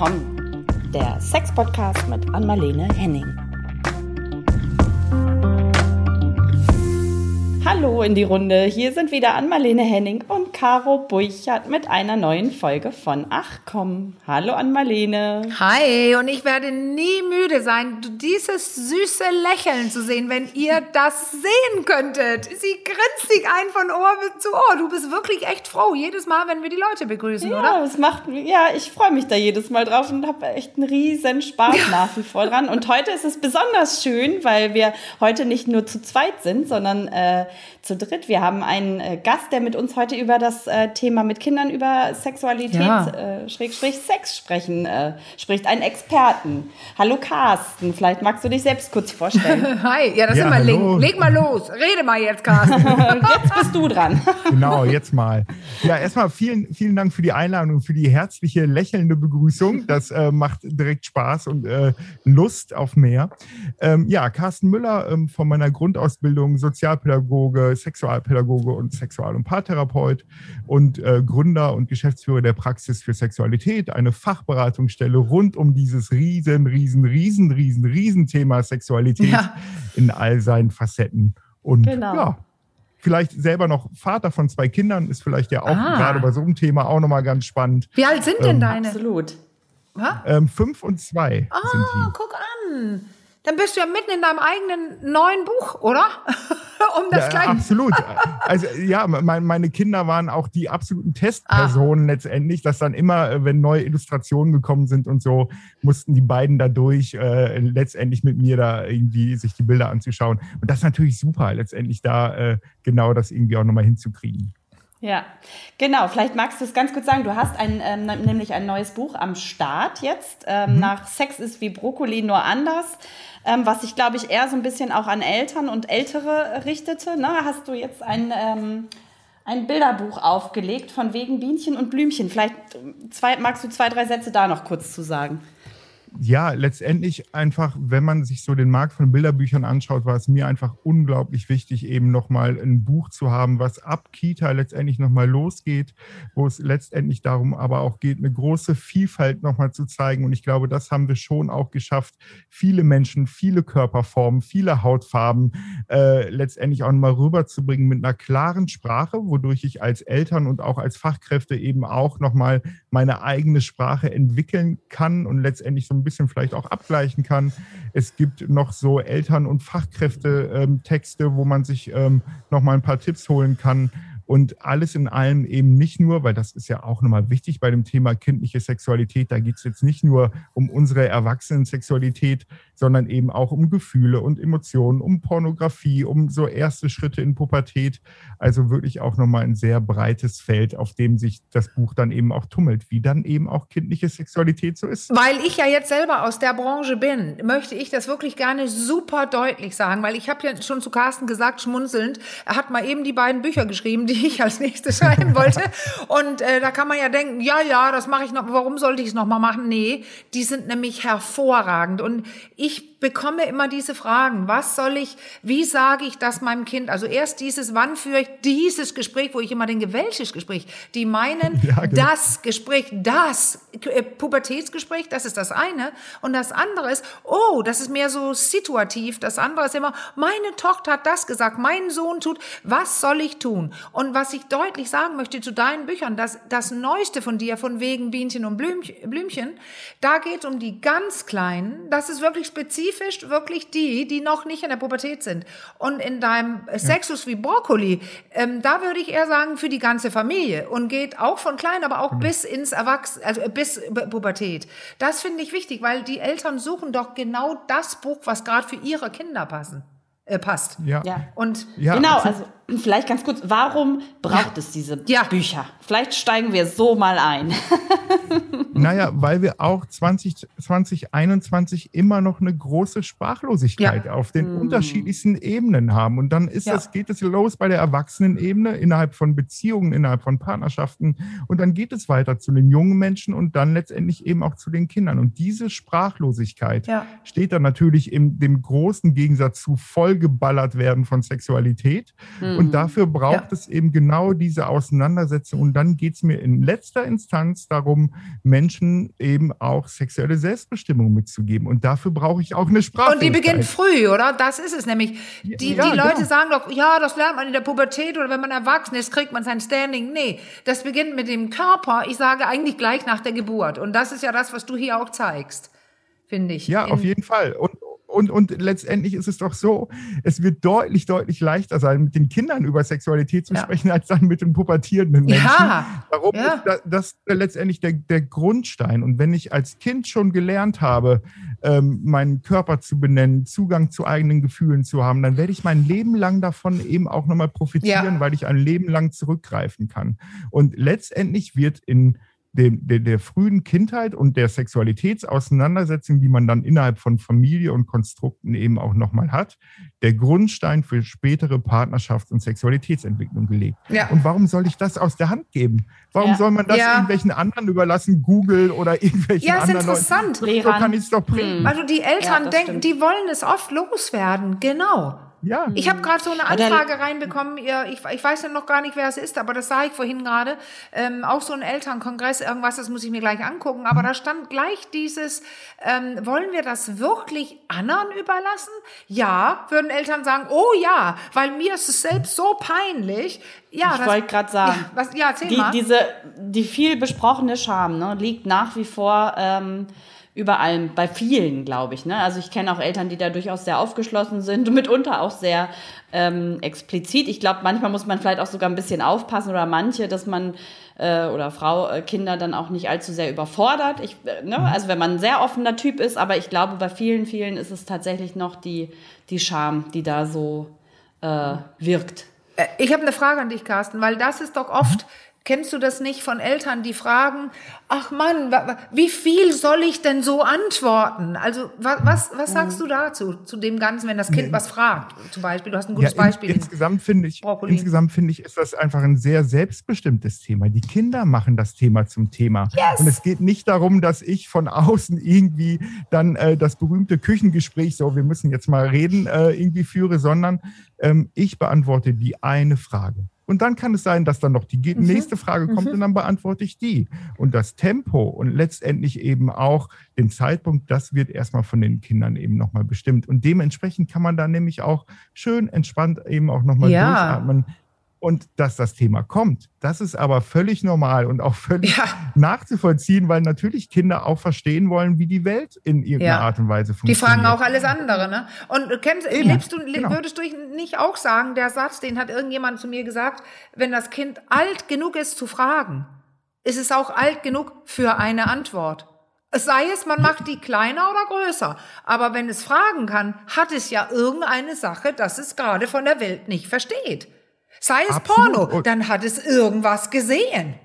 Komm, der Sex-Podcast mit Anmalene Henning. Hallo in die Runde. Hier sind wieder Anmalene Henning und Caro Burchardt mit einer neuen Folge von Ach komm. Hallo Anmalene. Hi, und ich werde nie müde sein, dieses süße Lächeln zu sehen, wenn ihr das sehen könntet. Sie grinst sich ein von Ohr zu Ohr. Du bist wirklich echt froh, jedes Mal, wenn wir die Leute begrüßen, ja, oder? Ja, es macht, ja, ich freue mich da jedes Mal drauf und habe echt einen riesen Spaß nach wie vor dran. Und heute ist es besonders schön, weil wir heute nicht nur zu zweit sind, sondern äh, zu dritt. Wir haben einen äh, Gast, der mit uns heute über das äh, Thema mit Kindern über Sexualität, ja. äh, Schrägstrich Sex sprechen, äh, spricht. Einen Experten. Hallo Carsten, vielleicht magst du dich selbst kurz vorstellen. Hi, ja, das ja, ist immer Link. Leg mal los. Rede mal jetzt, Carsten. jetzt bist du dran. genau, jetzt mal. Ja, erstmal vielen, vielen Dank für die Einladung, für die herzliche, lächelnde Begrüßung. Das äh, macht direkt Spaß und äh, Lust auf mehr. Ähm, ja, Carsten Müller ähm, von meiner Grundausbildung Sozialpädagoge, Sexualpädagoge und Sexual- und Paartherapeut und äh, Gründer und Geschäftsführer der Praxis für Sexualität, eine Fachberatungsstelle rund um dieses riesen, riesen, riesen, riesen, riesen Thema Sexualität ja. in all seinen Facetten. Und genau. ja, vielleicht selber noch Vater von zwei Kindern, ist vielleicht ja auch ah. gerade bei so einem Thema auch nochmal ganz spannend. Wie alt sind denn ähm, deine? Absolut. Ähm, fünf und zwei. Ah, sind die. guck an. Dann bist du ja mitten in deinem eigenen neuen Buch, oder? um das ja, Absolut. Also ja, mein, meine Kinder waren auch die absoluten Testpersonen ah. letztendlich, dass dann immer, äh, wenn neue Illustrationen gekommen sind und so, mussten die beiden dadurch äh, letztendlich mit mir da irgendwie sich die Bilder anzuschauen. Und das ist natürlich super, letztendlich da äh, genau das irgendwie auch nochmal hinzukriegen. Ja, genau. Vielleicht magst du es ganz kurz sagen. Du hast ein, ähm, nämlich ein neues Buch am Start jetzt. Ähm, mhm. Nach Sex ist wie Brokkoli nur anders ähm, was sich, glaube ich, eher so ein bisschen auch an Eltern und Ältere richtete. Ne? Hast du jetzt ein, ähm, ein Bilderbuch aufgelegt von wegen Bienchen und Blümchen. Vielleicht zwei, magst du zwei, drei Sätze da noch kurz zu sagen ja, letztendlich einfach, wenn man sich so den Markt von Bilderbüchern anschaut, war es mir einfach unglaublich wichtig, eben nochmal ein Buch zu haben, was ab Kita letztendlich nochmal losgeht, wo es letztendlich darum aber auch geht, eine große Vielfalt nochmal zu zeigen. Und ich glaube, das haben wir schon auch geschafft, viele Menschen, viele Körperformen, viele Hautfarben äh, letztendlich auch nochmal rüberzubringen mit einer klaren Sprache, wodurch ich als Eltern und auch als Fachkräfte eben auch nochmal meine eigene Sprache entwickeln kann und letztendlich so ein bisschen vielleicht auch abgleichen kann. Es gibt noch so Eltern- und Fachkräfte-Texte, ähm, wo man sich ähm, noch ein paar Tipps holen kann. Und alles in allem eben nicht nur, weil das ist ja auch nochmal wichtig bei dem Thema kindliche Sexualität, da geht es jetzt nicht nur um unsere Erwachsenen-Sexualität, sondern eben auch um Gefühle und Emotionen, um Pornografie, um so erste Schritte in Pubertät. Also wirklich auch nochmal ein sehr breites Feld, auf dem sich das Buch dann eben auch tummelt, wie dann eben auch kindliche Sexualität so ist. Weil ich ja jetzt selber aus der Branche bin, möchte ich das wirklich gerne super deutlich sagen, weil ich habe ja schon zu Carsten gesagt, schmunzelnd, er hat mal eben die beiden Bücher geschrieben, die ich als nächstes schreiben wollte. Und äh, da kann man ja denken, ja, ja, das mache ich noch, warum sollte ich es nochmal machen? Nee, die sind nämlich hervorragend. Und ich ich bekomme immer diese Fragen. Was soll ich, wie sage ich das meinem Kind? Also erst dieses, wann führe ich dieses Gespräch, wo ich immer denke, welches Gespräch? Die meinen, ja, genau. das Gespräch, das äh, Pubertätsgespräch, das ist das eine. Und das andere ist, oh, das ist mehr so situativ. Das andere ist immer, meine Tochter hat das gesagt, mein Sohn tut, was soll ich tun? Und was ich deutlich sagen möchte zu deinen Büchern, das, das Neueste von dir, von wegen Bienchen und Blümchen, da geht es um die ganz Kleinen. Das ist wirklich spezifisch spezifisch wirklich die, die noch nicht in der Pubertät sind. Und in deinem Sexus wie Brokkoli, ähm, da würde ich eher sagen, für die ganze Familie und geht auch von klein, aber auch mhm. bis ins Erwachsenen, also bis Pubertät. Das finde ich wichtig, weil die Eltern suchen doch genau das Buch, was gerade für ihre Kinder passen, äh, passt. Ja. ja. Und ja, genau, also vielleicht ganz kurz, warum braucht ja. es diese ja. Bücher? Vielleicht steigen wir so mal ein. naja, weil wir auch 20, 2021 immer noch eine große Sprachlosigkeit ja. auf den mm. unterschiedlichsten Ebenen haben. Und dann ist das, geht es los bei der Erwachsenenebene innerhalb von Beziehungen, innerhalb von Partnerschaften. Und dann geht es weiter zu den jungen Menschen und dann letztendlich eben auch zu den Kindern. Und diese Sprachlosigkeit steht dann natürlich in dem großen Gegensatz zu vollgeballert werden von Sexualität. Mm Und mhm. dafür braucht ja. es eben genau diese Auseinandersetzung. Und dann geht es mir in letzter Instanz darum, Menschen eben auch sexuelle Selbstbestimmung mitzugeben. Und dafür brauche ich auch eine Sprache. Und die beginnt früh, oder? Das ist es nämlich. Die, ja, die Leute genau. sagen doch, ja, das lernt man in der Pubertät oder wenn man erwachsen ist, kriegt man sein Standing. Nee, das beginnt mit dem Körper. Ich sage eigentlich gleich nach der Geburt. Und das ist ja das, was du hier auch zeigst finde ich. Ja, auf jeden Fall. Und, und, und letztendlich ist es doch so, es wird deutlich, deutlich leichter sein, mit den Kindern über Sexualität zu ja. sprechen, als dann mit den pubertierenden Menschen. Ja. Warum ja. ist das, das letztendlich der, der Grundstein? Und wenn ich als Kind schon gelernt habe, ähm, meinen Körper zu benennen, Zugang zu eigenen Gefühlen zu haben, dann werde ich mein Leben lang davon eben auch nochmal profitieren, ja. weil ich ein Leben lang zurückgreifen kann. Und letztendlich wird in dem, der, der frühen Kindheit und der Sexualitätsauseinandersetzung, die man dann innerhalb von Familie und Konstrukten eben auch nochmal hat, der Grundstein für spätere Partnerschafts- und Sexualitätsentwicklung gelegt. Ja. Und warum soll ich das aus der Hand geben? Warum ja. soll man das ja. irgendwelchen anderen überlassen, Google oder irgendwelchen ja, anderen Leuten? Ja, ist interessant. So kann ich es doch bringen. Also die Eltern denken, die wollen es oft loswerden. Genau. Ja. Ich habe gerade so eine Anfrage reinbekommen. Ich, ich weiß ja noch gar nicht, wer es ist, aber das sah ich vorhin gerade. Ähm, auch so ein Elternkongress, irgendwas, das muss ich mir gleich angucken. Aber da stand gleich dieses, ähm, wollen wir das wirklich anderen überlassen? Ja, würden Eltern sagen, oh ja, weil mir ist es selbst so peinlich. Ja, ich wollte gerade sagen, ja, was, ja, erzähl die, mal. Diese, die viel besprochene Scham ne, liegt nach wie vor... Ähm, überall, bei vielen, glaube ich. Ne? Also ich kenne auch Eltern, die da durchaus sehr aufgeschlossen sind und mitunter auch sehr ähm, explizit. Ich glaube, manchmal muss man vielleicht auch sogar ein bisschen aufpassen oder manche, dass man äh, oder Frau, äh, Kinder dann auch nicht allzu sehr überfordert. Ich, äh, ne? Mhm. Also wenn man ein sehr offener Typ ist, aber ich glaube, bei vielen, vielen ist es tatsächlich noch die, die Scham, die da so äh, wirkt. Äh, ich habe eine Frage an dich, Carsten, weil das ist doch oft Kennst du das nicht von Eltern, die fragen, ach Mann, wie viel soll ich denn so antworten? Also was, was sagst du dazu, zu dem Ganzen, wenn das Kind was fragt? Zum Beispiel, du hast ein gutes ja, in, Beispiel. Insgesamt finde ich, insgesamt finde ich, ist das einfach ein sehr selbstbestimmtes Thema. Die Kinder machen das Thema zum Thema. Yes. Und es geht nicht darum, dass ich von außen irgendwie dann äh, das berühmte Küchengespräch, so wir müssen jetzt mal reden, äh, irgendwie führe, sondern ähm, ich beantworte die eine Frage. Und dann kann es sein, dass dann noch die mhm. nächste Frage kommt mhm. und dann beantworte ich die. Und das Tempo und letztendlich eben auch den Zeitpunkt, das wird erstmal von den Kindern eben nochmal bestimmt. Und dementsprechend kann man da nämlich auch schön entspannt eben auch nochmal ja. durchatmen und dass das Thema kommt. Das ist aber völlig normal und auch völlig ja. nachzuvollziehen, weil natürlich Kinder auch verstehen wollen, wie die Welt in irgendeiner ja. Art und Weise funktioniert. Die fragen auch alles andere, ne? Und kennst, lebst du, genau. würdest du nicht auch sagen, der Satz, den hat irgendjemand zu mir gesagt, wenn das Kind alt genug ist zu fragen, ist es auch alt genug für eine Antwort. Es sei es, man macht die kleiner oder größer. Aber wenn es fragen kann, hat es ja irgendeine Sache, dass es gerade von der Welt nicht versteht. Sei es Absolut. Porno, dann hat es irgendwas gesehen.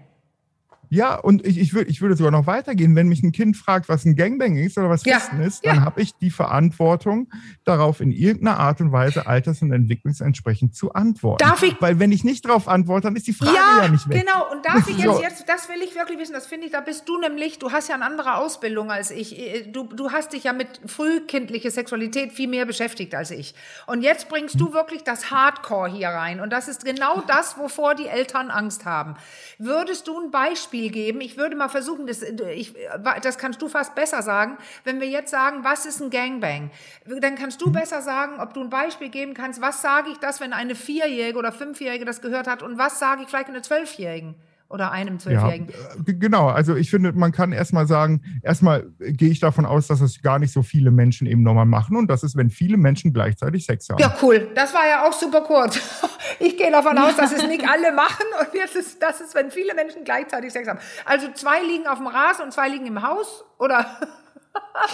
Ja, und ich, ich, würd, ich würde sogar noch weitergehen. Wenn mich ein Kind fragt, was ein Gangbang ist oder was ja. Ist, dann ja. habe ich die Verantwortung, darauf in irgendeiner Art und Weise alters- und entwicklungsentsprechend zu antworten. Darf ich? Weil wenn ich nicht darauf antworte, dann ist die Frage ja, ja nicht weg. Genau, und darf ich jetzt, so. jetzt, das will ich wirklich wissen, das finde ich, da bist du nämlich, du hast ja eine andere Ausbildung als ich. Du, du hast dich ja mit frühkindlicher Sexualität viel mehr beschäftigt als ich. Und jetzt bringst du wirklich das Hardcore hier rein. Und das ist genau das, wovor die Eltern Angst haben. Würdest du ein Beispiel Beispiel geben. Ich würde mal versuchen, das, ich, das kannst du fast besser sagen. Wenn wir jetzt sagen, was ist ein Gangbang? Dann kannst du besser sagen, ob du ein Beispiel geben kannst, was sage ich das, wenn eine Vierjährige oder Fünfjährige das gehört hat und was sage ich vielleicht einer Zwölfjährigen? Oder einem Zwölfjährigen. Ja, genau, also ich finde, man kann erstmal sagen, erstmal gehe ich davon aus, dass es gar nicht so viele Menschen eben nochmal machen und das ist, wenn viele Menschen gleichzeitig Sex haben. Ja, cool. Das war ja auch super kurz. Ich gehe davon aus, dass es nicht alle machen und jetzt ist, das ist, wenn viele Menschen gleichzeitig Sex haben. Also zwei liegen auf dem Rasen und zwei liegen im Haus oder?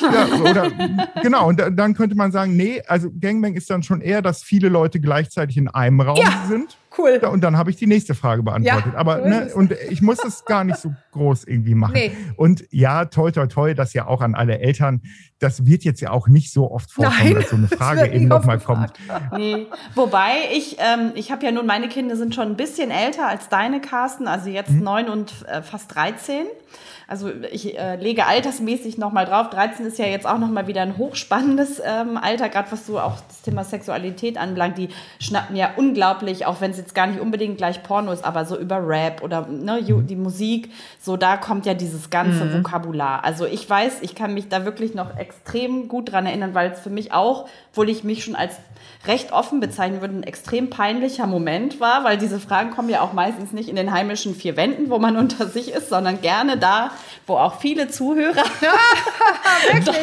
ja, oder genau, und dann könnte man sagen, nee, also Gangbang ist dann schon eher, dass viele Leute gleichzeitig in einem Raum ja, sind. Cool. Ja, und dann habe ich die nächste Frage beantwortet. Ja, Aber ne, und ich muss es gar nicht so groß irgendwie machen. Nee. Und ja, toi toi toi, das ja auch an alle Eltern, das wird jetzt ja auch nicht so oft vorkommen, Nein, dass so eine Frage eben nochmal kommt. Nee. Wobei ich, ähm, ich habe ja nun, meine Kinder sind schon ein bisschen älter als deine, Carsten, also jetzt mhm. neun und äh, fast 13 also ich äh, lege altersmäßig nochmal drauf. 13 ist ja jetzt auch nochmal wieder ein hochspannendes ähm, Alter, gerade was so auch das Thema Sexualität anbelangt. Die schnappen ja unglaublich, auch wenn sie jetzt gar nicht unbedingt gleich Porno ist, aber so über Rap oder ne, die Musik, so da kommt ja dieses ganze mhm. Vokabular. Also ich weiß, ich kann mich da wirklich noch extrem gut dran erinnern, weil es für mich auch, obwohl ich mich schon als recht offen bezeichnen würde, ein extrem peinlicher Moment war, weil diese Fragen kommen ja auch meistens nicht in den heimischen vier Wänden, wo man unter sich ist, sondern gerne da, wo auch viele Zuhörer da,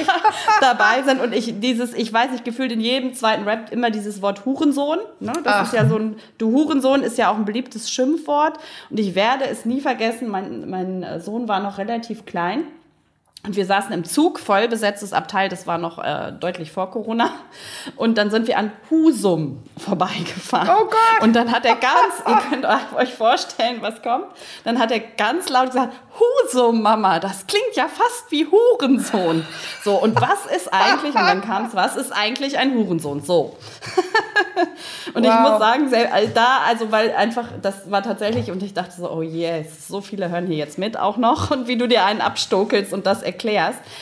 dabei sind. Und ich dieses, ich weiß nicht, gefühlt in jedem zweiten Rap immer dieses Wort Hurensohn. Ne? Das Ach. ist ja so ein, du Hurensohn ist ja auch ein beliebtes Schimpfwort. Und ich werde es nie vergessen, mein, mein Sohn war noch relativ klein. Und wir saßen im Zug, voll besetztes Abteil, das war noch äh, deutlich vor Corona. Und dann sind wir an Husum vorbeigefahren. Oh Gott! Und dann hat er ganz, ihr könnt euch vorstellen, was kommt, dann hat er ganz laut gesagt, Husum, Mama, das klingt ja fast wie Hurensohn. So, und was ist eigentlich, und dann kam es, was ist eigentlich ein Hurensohn? So. und wow. ich muss sagen, da, also weil einfach, das war tatsächlich, und ich dachte so, oh yes, so viele hören hier jetzt mit auch noch. Und wie du dir einen abstokelst und das erklärst.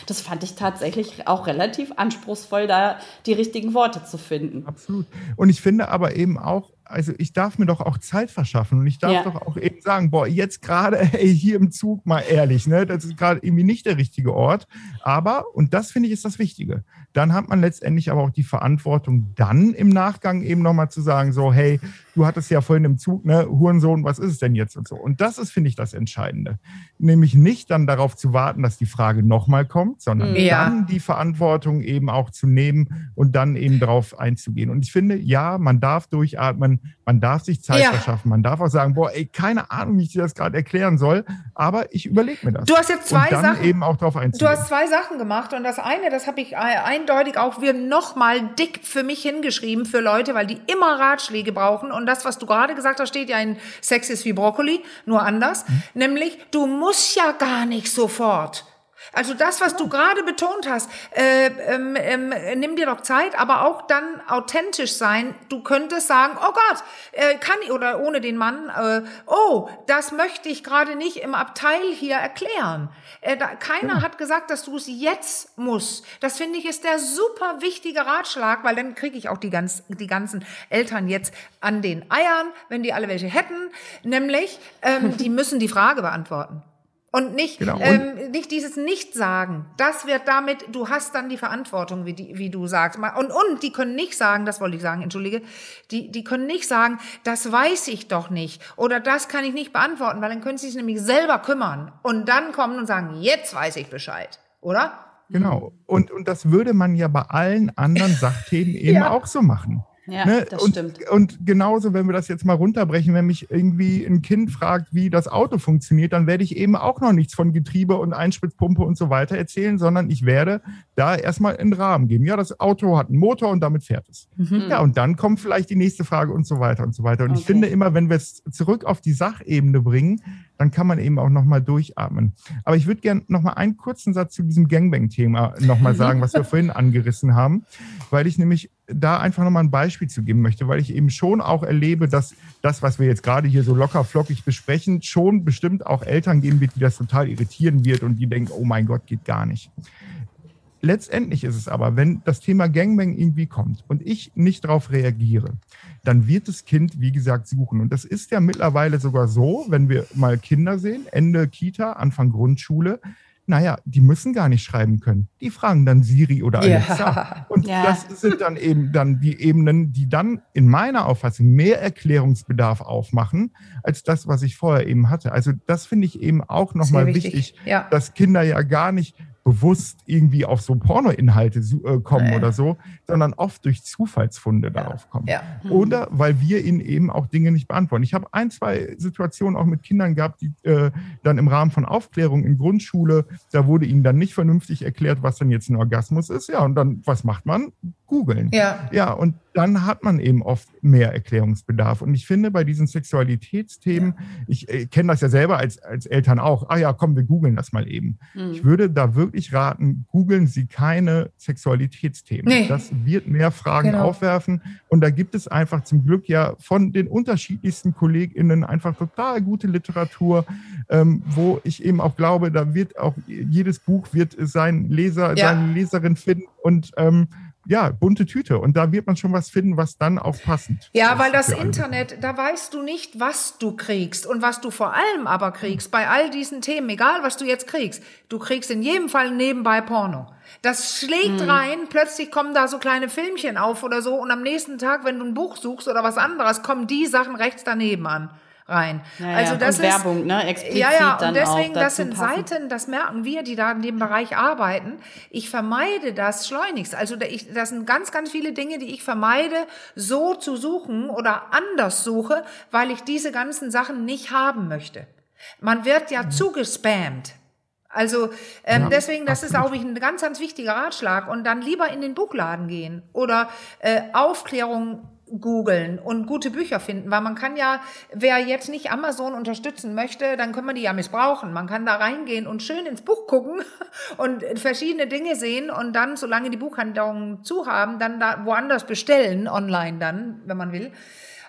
Das fand ich tatsächlich auch relativ anspruchsvoll, da die richtigen Worte zu finden. Absolut. Und ich finde aber eben auch, also ich darf mir doch auch Zeit verschaffen und ich darf ja. doch auch eben sagen, boah, jetzt gerade hier im Zug mal ehrlich, ne, das ist gerade irgendwie nicht der richtige Ort. Aber, und das finde ich ist das Wichtige, dann hat man letztendlich aber auch die Verantwortung, dann im Nachgang eben nochmal zu sagen, so, hey, du hattest ja vorhin im Zug, ne, Hurensohn, was ist es denn jetzt und so. Und das ist, finde ich, das Entscheidende. Nämlich nicht dann darauf zu warten, dass die Frage nochmal kommt, sondern ja. dann die Verantwortung eben auch zu nehmen und dann eben darauf einzugehen. Und ich finde, ja, man darf durchatmen, man darf sich Zeit ja. verschaffen, man darf auch sagen, boah, ey, keine Ahnung, wie ich dir das gerade erklären soll, aber ich überlege mir das. Du hast jetzt zwei und dann Sachen. eben auch darauf einzugehen. Du hast zwei Sachen gemacht und das eine, das habe ich eindeutig auch wir nochmal dick für mich hingeschrieben für Leute, weil die immer Ratschläge brauchen und das, was du gerade gesagt hast, steht ja in Sex ist wie Brokkoli, nur anders, mhm. nämlich du musst ja gar nicht sofort also das, was du gerade betont hast, äh, ähm, ähm, nimm dir doch Zeit, aber auch dann authentisch sein. Du könntest sagen, oh Gott, äh, kann ich, oder ohne den Mann, äh, oh, das möchte ich gerade nicht im Abteil hier erklären. Äh, da, keiner ja. hat gesagt, dass du es jetzt musst. Das finde ich ist der super wichtige Ratschlag, weil dann kriege ich auch die, ganz, die ganzen Eltern jetzt an den Eiern, wenn die alle welche hätten, nämlich ähm, die müssen die Frage beantworten. Und nicht, genau. ähm, nicht dieses Nicht-Sagen. Das wird damit, du hast dann die Verantwortung, wie, die, wie du sagst. Und, und die können nicht sagen, das wollte ich sagen, entschuldige, die, die können nicht sagen, das weiß ich doch nicht oder das kann ich nicht beantworten, weil dann können sie sich nämlich selber kümmern und dann kommen und sagen, jetzt weiß ich Bescheid, oder? Genau. Und, und das würde man ja bei allen anderen Sachthemen eben ja. auch so machen. Ja, ne? das und, stimmt. Und genauso, wenn wir das jetzt mal runterbrechen, wenn mich irgendwie ein Kind fragt, wie das Auto funktioniert, dann werde ich eben auch noch nichts von Getriebe und Einspritzpumpe und so weiter erzählen, sondern ich werde da erstmal einen Rahmen geben. Ja, das Auto hat einen Motor und damit fährt es. Mhm. Ja, und dann kommt vielleicht die nächste Frage und so weiter und so weiter. Und okay. ich finde immer, wenn wir es zurück auf die Sachebene bringen, dann kann man eben auch nochmal durchatmen. Aber ich würde gerne nochmal einen kurzen Satz zu diesem Gangbang-Thema nochmal sagen, was wir vorhin angerissen haben, weil ich nämlich da einfach nochmal ein Beispiel zu geben möchte, weil ich eben schon auch erlebe, dass das, was wir jetzt gerade hier so locker flockig besprechen, schon bestimmt auch Eltern geben wird, die das total irritieren wird und die denken, oh mein Gott, geht gar nicht. Letztendlich ist es aber, wenn das Thema Gangbang irgendwie kommt und ich nicht darauf reagiere, dann wird das Kind, wie gesagt, suchen. Und das ist ja mittlerweile sogar so, wenn wir mal Kinder sehen, Ende Kita, Anfang Grundschule, naja, die müssen gar nicht schreiben können. Die fragen dann Siri oder Alexa. Ja. Und ja. das sind dann eben dann die Ebenen, die dann in meiner Auffassung mehr Erklärungsbedarf aufmachen, als das, was ich vorher eben hatte. Also das finde ich eben auch nochmal wichtig, wichtig ja. dass Kinder ja gar nicht bewusst irgendwie auf so Pornoinhalte äh, kommen ja. oder so, sondern oft durch Zufallsfunde ja. darauf kommen. Ja. Mhm. Oder weil wir ihnen eben auch Dinge nicht beantworten. Ich habe ein, zwei Situationen auch mit Kindern gehabt, die äh, dann im Rahmen von Aufklärung in Grundschule, da wurde ihnen dann nicht vernünftig erklärt, was denn jetzt ein Orgasmus ist. Ja, und dann, was macht man? Googeln. Ja. Ja, und dann hat man eben oft mehr Erklärungsbedarf. Und ich finde, bei diesen Sexualitätsthemen, ja. ich äh, kenne das ja selber als, als Eltern auch, ah ja, komm, wir googeln das mal eben. Mhm. Ich würde da wirklich raten, googeln Sie keine Sexualitätsthemen. Nee. Das wird mehr Fragen genau. aufwerfen. Und da gibt es einfach zum Glück ja von den unterschiedlichsten KollegInnen einfach total gute Literatur, ähm, wo ich eben auch glaube, da wird auch jedes Buch wird sein Leser, ja. seine Leserin finden und ähm, ja, bunte Tüte. Und da wird man schon was finden, was dann auch passend. Ja, weil das Internet, da weißt du nicht, was du kriegst und was du vor allem aber kriegst bei all diesen Themen, egal was du jetzt kriegst. Du kriegst in jedem Fall nebenbei Porno. Das schlägt hm. rein, plötzlich kommen da so kleine Filmchen auf oder so und am nächsten Tag, wenn du ein Buch suchst oder was anderes, kommen die Sachen rechts daneben an rein. Ja, also das und ist Werbung, ne? Explizit ja, ja, und deswegen, das sind passen. Seiten, das merken wir, die da in dem Bereich arbeiten. Ich vermeide das schleunigst. Also ich, das sind ganz, ganz viele Dinge, die ich vermeide, so zu suchen oder anders suche, weil ich diese ganzen Sachen nicht haben möchte. Man wird ja mhm. zugespammt. Also ähm, ja, deswegen, das absolut. ist, glaube ich, ein ganz, ganz wichtiger Ratschlag. Und dann lieber in den Buchladen gehen oder äh, Aufklärung googeln und gute Bücher finden, weil man kann ja, wer jetzt nicht Amazon unterstützen möchte, dann können wir die ja missbrauchen. Man kann da reingehen und schön ins Buch gucken und verschiedene Dinge sehen und dann, solange die Buchhandlungen zu haben, dann da woanders bestellen, online dann, wenn man will.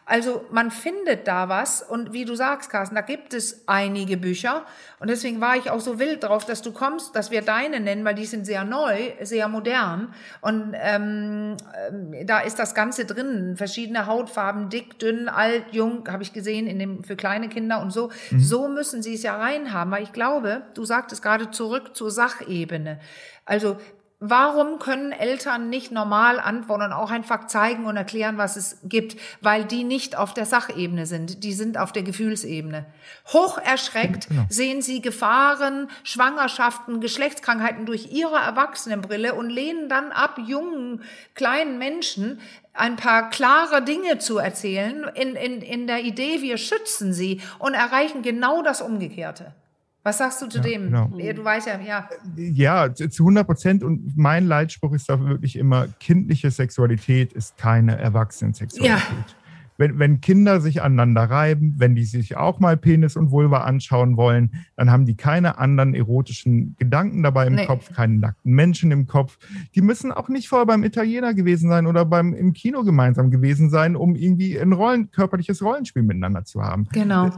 Also man findet da was und wie du sagst, Carsten, da gibt es einige Bücher und deswegen war ich auch so wild drauf, dass du kommst, dass wir deine nennen, weil die sind sehr neu, sehr modern und ähm, äh, da ist das Ganze drin, verschiedene Hautfarben, dick, dünn, alt, jung, habe ich gesehen in dem für kleine Kinder und so. Mhm. So müssen sie es ja reinhaben, weil ich glaube, du sagtest gerade zurück zur Sachebene. Also Warum können Eltern nicht normal antworten und auch einfach zeigen und erklären, was es gibt? Weil die nicht auf der Sachebene sind, die sind auf der Gefühlsebene. Hoch erschreckt genau. sehen sie Gefahren, Schwangerschaften, Geschlechtskrankheiten durch ihre Erwachsenenbrille und lehnen dann ab, jungen, kleinen Menschen ein paar klare Dinge zu erzählen, in, in, in der Idee, wir schützen sie und erreichen genau das Umgekehrte. Was sagst du zu ja, dem? Genau. Du weißt ja, ja. Ja, zu 100 Prozent. Und mein Leitspruch ist da wirklich immer, kindliche Sexualität ist keine Erwachsenensexualität. Ja. Wenn, wenn Kinder sich aneinander reiben, wenn die sich auch mal Penis und Vulva anschauen wollen, dann haben die keine anderen erotischen Gedanken dabei im nee. Kopf, keinen nackten Menschen im Kopf. Die müssen auch nicht vorher beim Italiener gewesen sein oder beim im Kino gemeinsam gewesen sein, um irgendwie ein Rollen, körperliches Rollenspiel miteinander zu haben. Genau.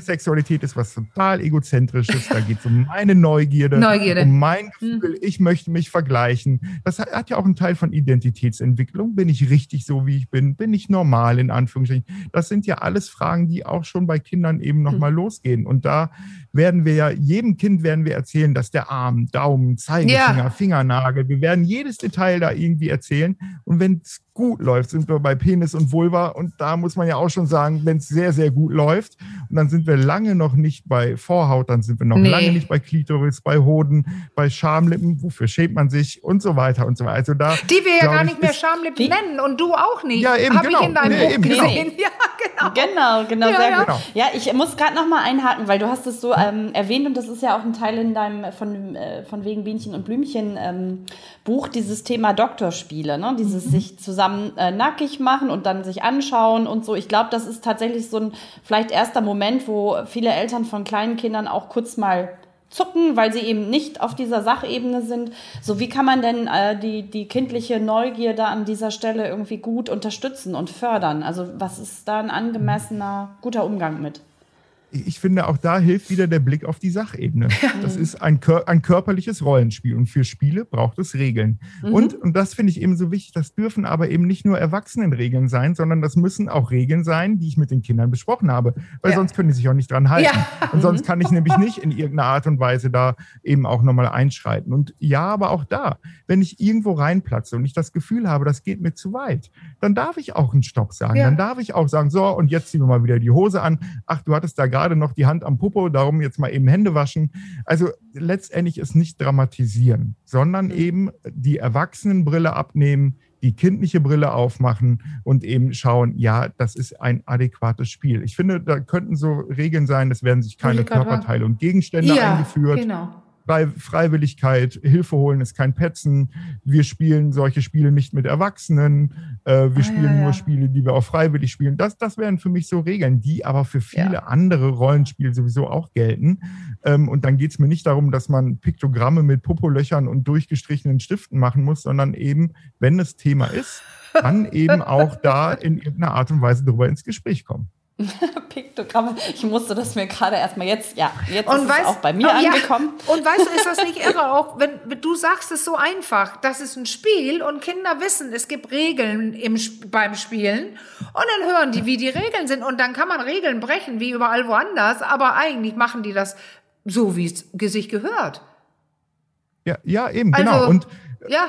Sexualität ist was total egozentrisches. Da geht es um meine Neugierde, Neugierde, um mein Gefühl, hm. ich möchte mich vergleichen. Das hat, hat, ja auch einen Teil von Identitätsentwicklung. Bin ich richtig so, wie ich bin? Bin ich normal, in Anführungsstrichen? Das sind ja alles Fragen, die auch schon bei Kindern eben nochmal hm. losgehen. Und da werden wir ja, jedem Kind werden wir erzählen, dass der Arm, Daumen, Zeigefinger, ja. Fingernagel, wir werden jedes Detail da irgendwie erzählen. Und wenn es gut läuft, sind wir bei Penis und Vulva. Und da muss man ja auch schon sagen, wenn es sehr, sehr gut läuft, und dann sind wir lange noch nicht bei Vorhaut, dann sind wir noch nee. lange nicht bei Klitoris, bei Hoden, bei Schamlippen, wofür schämt man sich und so weiter und so weiter. Also da, Die wir ja gar nicht mehr Schamlippen nennen und du auch nicht. Ja, eben, Hab genau. ich in deinem nee, Buch genau. gesehen. Genau. Ja, genau. Genau, genau, ja, sehr ja. gut. Ja, ich muss gerade noch mal einhaken, weil du hast es so ähm, erwähnt und das ist ja auch ein Teil in deinem von, äh, von wegen Bienchen und Blümchen ähm, Buch, dieses Thema Doktorspiele, ne? dieses mhm. sich zusammen äh, nackig machen und dann sich anschauen und so. Ich glaube, das ist tatsächlich so ein vielleicht erster Moment, wo viele Eltern von kleinen Kindern auch kurz mal zucken, weil sie eben nicht auf dieser Sachebene sind. So, wie kann man denn äh, die, die kindliche Neugierde an dieser Stelle irgendwie gut unterstützen und fördern? Also, was ist da ein angemessener, guter Umgang mit? Ich finde, auch da hilft wieder der Blick auf die Sachebene. Das ist ein, ein körperliches Rollenspiel und für Spiele braucht es Regeln. Mhm. Und, und das finde ich eben so wichtig, das dürfen aber eben nicht nur Erwachsenenregeln sein, sondern das müssen auch Regeln sein, die ich mit den Kindern besprochen habe, weil ja. sonst können die sich auch nicht dran halten. Ja. Und sonst kann ich nämlich nicht in irgendeiner Art und Weise da eben auch nochmal einschreiten. Und ja, aber auch da, wenn ich irgendwo reinplatze und ich das Gefühl habe, das geht mir zu weit, dann darf ich auch einen Stopp sagen. Ja. Dann darf ich auch sagen, so, und jetzt ziehen wir mal wieder die Hose an. Ach, du hattest da gerade gerade noch die Hand am Popo, darum jetzt mal eben Hände waschen. Also letztendlich ist nicht dramatisieren, sondern mhm. eben die Erwachsenenbrille abnehmen, die kindliche Brille aufmachen und eben schauen, ja, das ist ein adäquates Spiel. Ich finde, da könnten so Regeln sein, es werden sich keine Körperteile und Gegenstände ja, eingeführt. Genau. Freiwilligkeit, Hilfe holen ist kein Petzen. Wir spielen solche Spiele nicht mit Erwachsenen. Äh, wir ah, spielen ja, ja. nur Spiele, die wir auch freiwillig spielen. Das, das wären für mich so Regeln, die aber für viele ja. andere Rollenspiele sowieso auch gelten. Ähm, und dann geht es mir nicht darum, dass man Piktogramme mit Popolöchern und durchgestrichenen Stiften machen muss, sondern eben, wenn das Thema ist, dann eben auch da in irgendeiner Art und Weise darüber ins Gespräch kommen. Piktogramme. Ich musste das mir gerade erstmal jetzt, ja, jetzt und ist weißt, es auch bei mir oh, angekommen. Ja. Und weißt du, ist das nicht irre auch, wenn, wenn, du sagst es so einfach, das ist ein Spiel und Kinder wissen, es gibt Regeln im, beim Spielen und dann hören die, wie die Regeln sind und dann kann man Regeln brechen, wie überall woanders, aber eigentlich machen die das so, wie es sich gehört. Ja, ja, eben, genau. also, genau. Und ja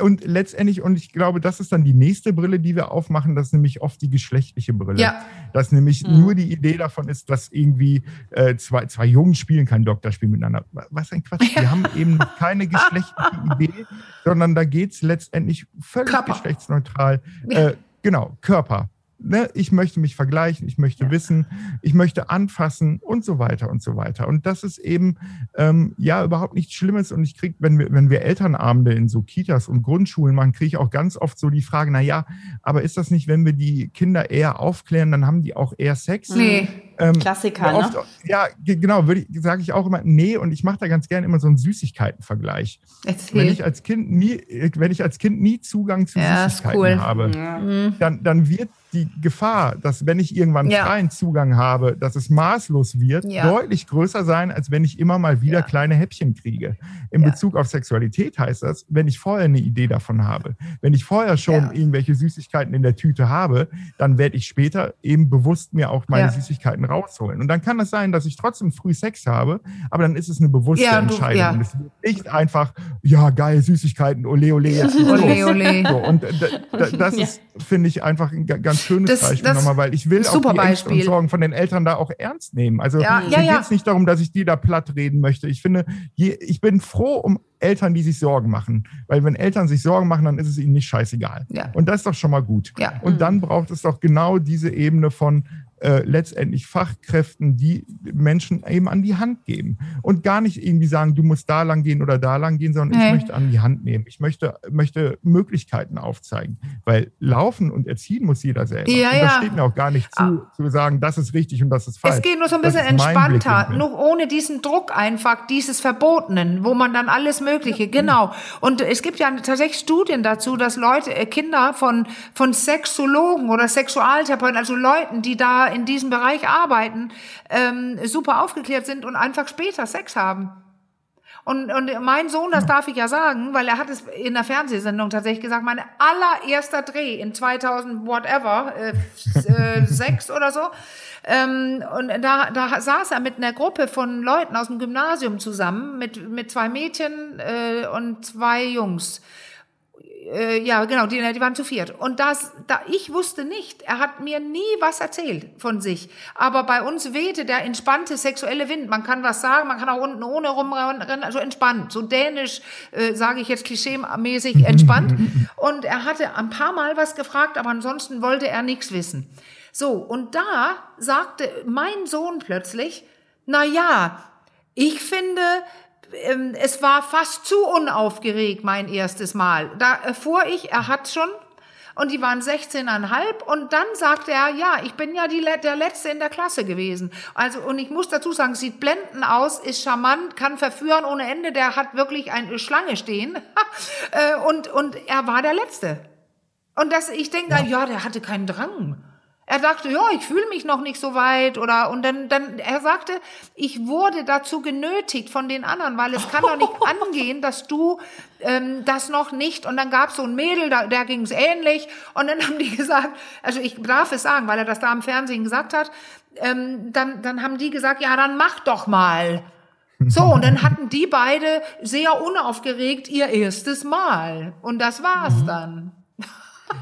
und letztendlich, und ich glaube, das ist dann die nächste Brille, die wir aufmachen, das ist nämlich oft die geschlechtliche Brille. Ja. Dass nämlich mhm. nur die Idee davon ist, dass irgendwie äh, zwei, zwei Jungs spielen kein Doktorspiel miteinander. Was ein Quatsch. Wir haben eben keine geschlechtliche Idee, sondern da geht es letztendlich völlig Körper. geschlechtsneutral. Äh, genau, Körper ne, ich möchte mich vergleichen, ich möchte ja. wissen, ich möchte anfassen und so weiter und so weiter. Und das ist eben ähm, ja überhaupt nichts Schlimmes. Und ich kriege, wenn wir, wenn wir Elternabende in so Kitas und Grundschulen machen, kriege ich auch ganz oft so die Frage, na ja, aber ist das nicht, wenn wir die Kinder eher aufklären, dann haben die auch eher Sex? Nee. Ähm, Klassiker, oft, ne? Ja, genau, sage ich auch immer, nee, und ich mache da ganz gerne immer so einen Süßigkeitenvergleich. Erzähl. Wenn ich als Kind nie, wenn ich als Kind nie Zugang zu ja, Süßigkeiten cool. habe, ja. dann, dann wird die Gefahr, dass wenn ich irgendwann ja. freien Zugang habe, dass es maßlos wird, ja. deutlich größer sein, als wenn ich immer mal wieder ja. kleine Häppchen kriege. In Bezug auf Sexualität heißt das, wenn ich vorher eine Idee davon habe, wenn ich vorher schon irgendwelche Süßigkeiten in der Tüte habe, dann werde ich später eben bewusst mir auch meine Süßigkeiten rausholen. Und dann kann es sein, dass ich trotzdem früh Sex habe, aber dann ist es eine bewusste Entscheidung. Und es wird nicht einfach, ja, geil, Süßigkeiten, ole, ole, jetzt. ole, ole. So, und das ist, finde ich, einfach ein ganz schönes das, Beispiel nochmal, weil ich will auch die Ängste und Sorgen von den Eltern da auch ernst nehmen. Also ja, ja, ja. geht es nicht darum, dass ich die da platt reden möchte. Ich finde, je, ich bin froh um Eltern, die sich Sorgen machen. Weil wenn Eltern sich Sorgen machen, dann ist es ihnen nicht scheißegal. Ja. Und das ist doch schon mal gut. Ja. Und dann braucht es doch genau diese Ebene von, äh, letztendlich Fachkräften, die Menschen eben an die Hand geben und gar nicht irgendwie sagen, du musst da lang gehen oder da lang gehen, sondern nee. ich möchte an die Hand nehmen. Ich möchte, möchte Möglichkeiten aufzeigen, weil laufen und erziehen muss jeder selber. Ja, und das steht mir auch gar nicht zu, ah. zu sagen, das ist richtig und das ist falsch. Es geht nur so ein bisschen entspannter, nur ohne diesen Druck einfach, dieses Verbotenen, wo man dann alles Mögliche, ja. genau. Und es gibt ja tatsächlich Studien dazu, dass Leute, äh, Kinder von, von Sexologen oder Sexualtherapeuten, also Leuten, die da in diesem Bereich arbeiten, ähm, super aufgeklärt sind und einfach später Sex haben. Und, und mein Sohn, das darf ich ja sagen, weil er hat es in der Fernsehsendung tatsächlich gesagt, mein allererster Dreh in 2000 whatever, äh, äh, sechs oder so. Ähm, und da, da saß er mit einer Gruppe von Leuten aus dem Gymnasium zusammen, mit, mit zwei Mädchen äh, und zwei Jungs äh, ja, genau, die, die waren zu viert. Und das, da, ich wusste nicht, er hat mir nie was erzählt von sich. Aber bei uns wehte der entspannte sexuelle Wind. Man kann was sagen, man kann auch unten ohne rumrennen, also entspannt. So dänisch, äh, sage ich jetzt klischee-mäßig, entspannt. Und er hatte ein paar Mal was gefragt, aber ansonsten wollte er nichts wissen. So, und da sagte mein Sohn plötzlich, na ja, ich finde, ähm, es war fast zu unaufgeregt, mein erstes Mal. Da erfuhr ich, er hat schon und die waren 16,5 und dann sagte er, ja, ich bin ja die, der Letzte in der Klasse gewesen. Also, und ich muss dazu sagen, sieht blenden aus, ist charmant, kann verführen ohne Ende, der hat wirklich eine Schlange stehen äh, und, und er war der Letzte. Und das, ich denke, ja. ja, der hatte keinen Drang. Er dachte, ja, ich fühle mich noch nicht so weit oder und dann, dann er sagte, ich wurde dazu genötigt von den anderen, weil es kann doch nicht angehen, dass du ähm, das noch nicht. Und dann gab es so ein Mädel, da, der ging es ähnlich und dann haben die gesagt, also ich darf es sagen, weil er das da im Fernsehen gesagt hat, ähm, dann, dann haben die gesagt, ja, dann mach doch mal. So, und dann hatten die beide sehr unaufgeregt ihr erstes Mal. Und das war's mhm. dann.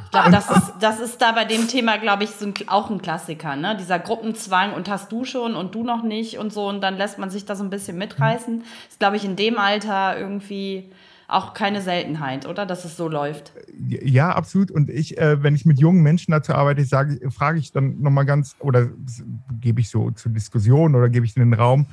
Ich glaube, das ist, das ist da bei dem Thema, glaube ich, so ein, auch ein Klassiker, ne? Dieser Gruppenzwang und hast du schon und du noch nicht und so und dann lässt man sich da so ein bisschen mitreißen. Ist, glaube ich, in dem Alter irgendwie auch keine Seltenheit, oder? Dass es so läuft. Ja, absolut. Und ich, äh, wenn ich mit jungen Menschen dazu arbeite, sage, frage ich dann nochmal ganz, oder gebe ich so zur Diskussion oder gebe ich in den Raum,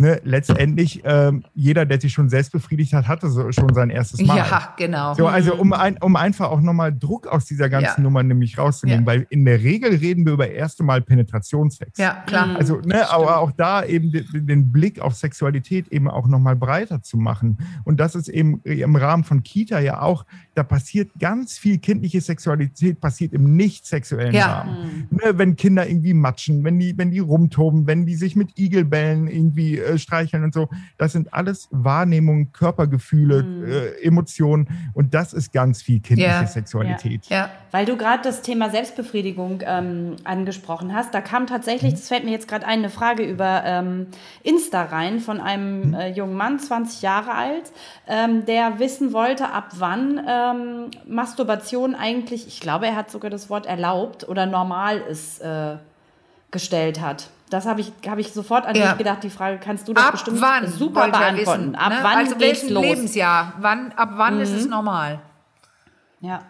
ne, letztendlich ähm, jeder, der sich schon selbst befriedigt hat, hatte so, schon sein erstes Mal. Ja, genau. So, also um, ein, um einfach auch nochmal Druck aus dieser ganzen Ja. Nummer nämlich rauszunehmen, Ja. weil in der Regel reden wir über erste Mal Penetrationssex. Ja, klar. Also, ne, aber auch da eben den, den Blick auf Sexualität eben auch nochmal breiter zu machen. Und das ist eben im Rahmen von Kita ja auch, da passiert ganz viel kindliche Sexualität, passiert im nicht sexuellen Ja. Rahmen. Ne, wenn Kinder irgendwie matschen, wenn die, wenn die rumtoben, wenn die sich mit Igelbällen irgendwie äh, streicheln und so. Das sind alles Wahrnehmungen, Körpergefühle, äh, Emotionen. Und das ist ganz viel kindliche Ja. Sexualität. Ja. Weil du gerade das Thema Selbstbefriedigung ähm, angesprochen hast, da kam tatsächlich, das fällt mir jetzt gerade ein, eine Frage über ähm, Insta rein von einem äh, jungen Mann, 20 Jahre alt, ähm, der wissen wollte, ab wann ähm, Masturbation eigentlich, ich glaube, er hat sogar das Wort erlaubt oder normal ist, äh, gestellt hat. Das habe ich, hab ich sofort an Ja. dich gedacht. Die Frage kannst du doch Ab bestimmt wann super er beantworten. wissen, ab ne? wann also geht's los? Lebensjahr? Wann, ab wann ist es normal? Ja.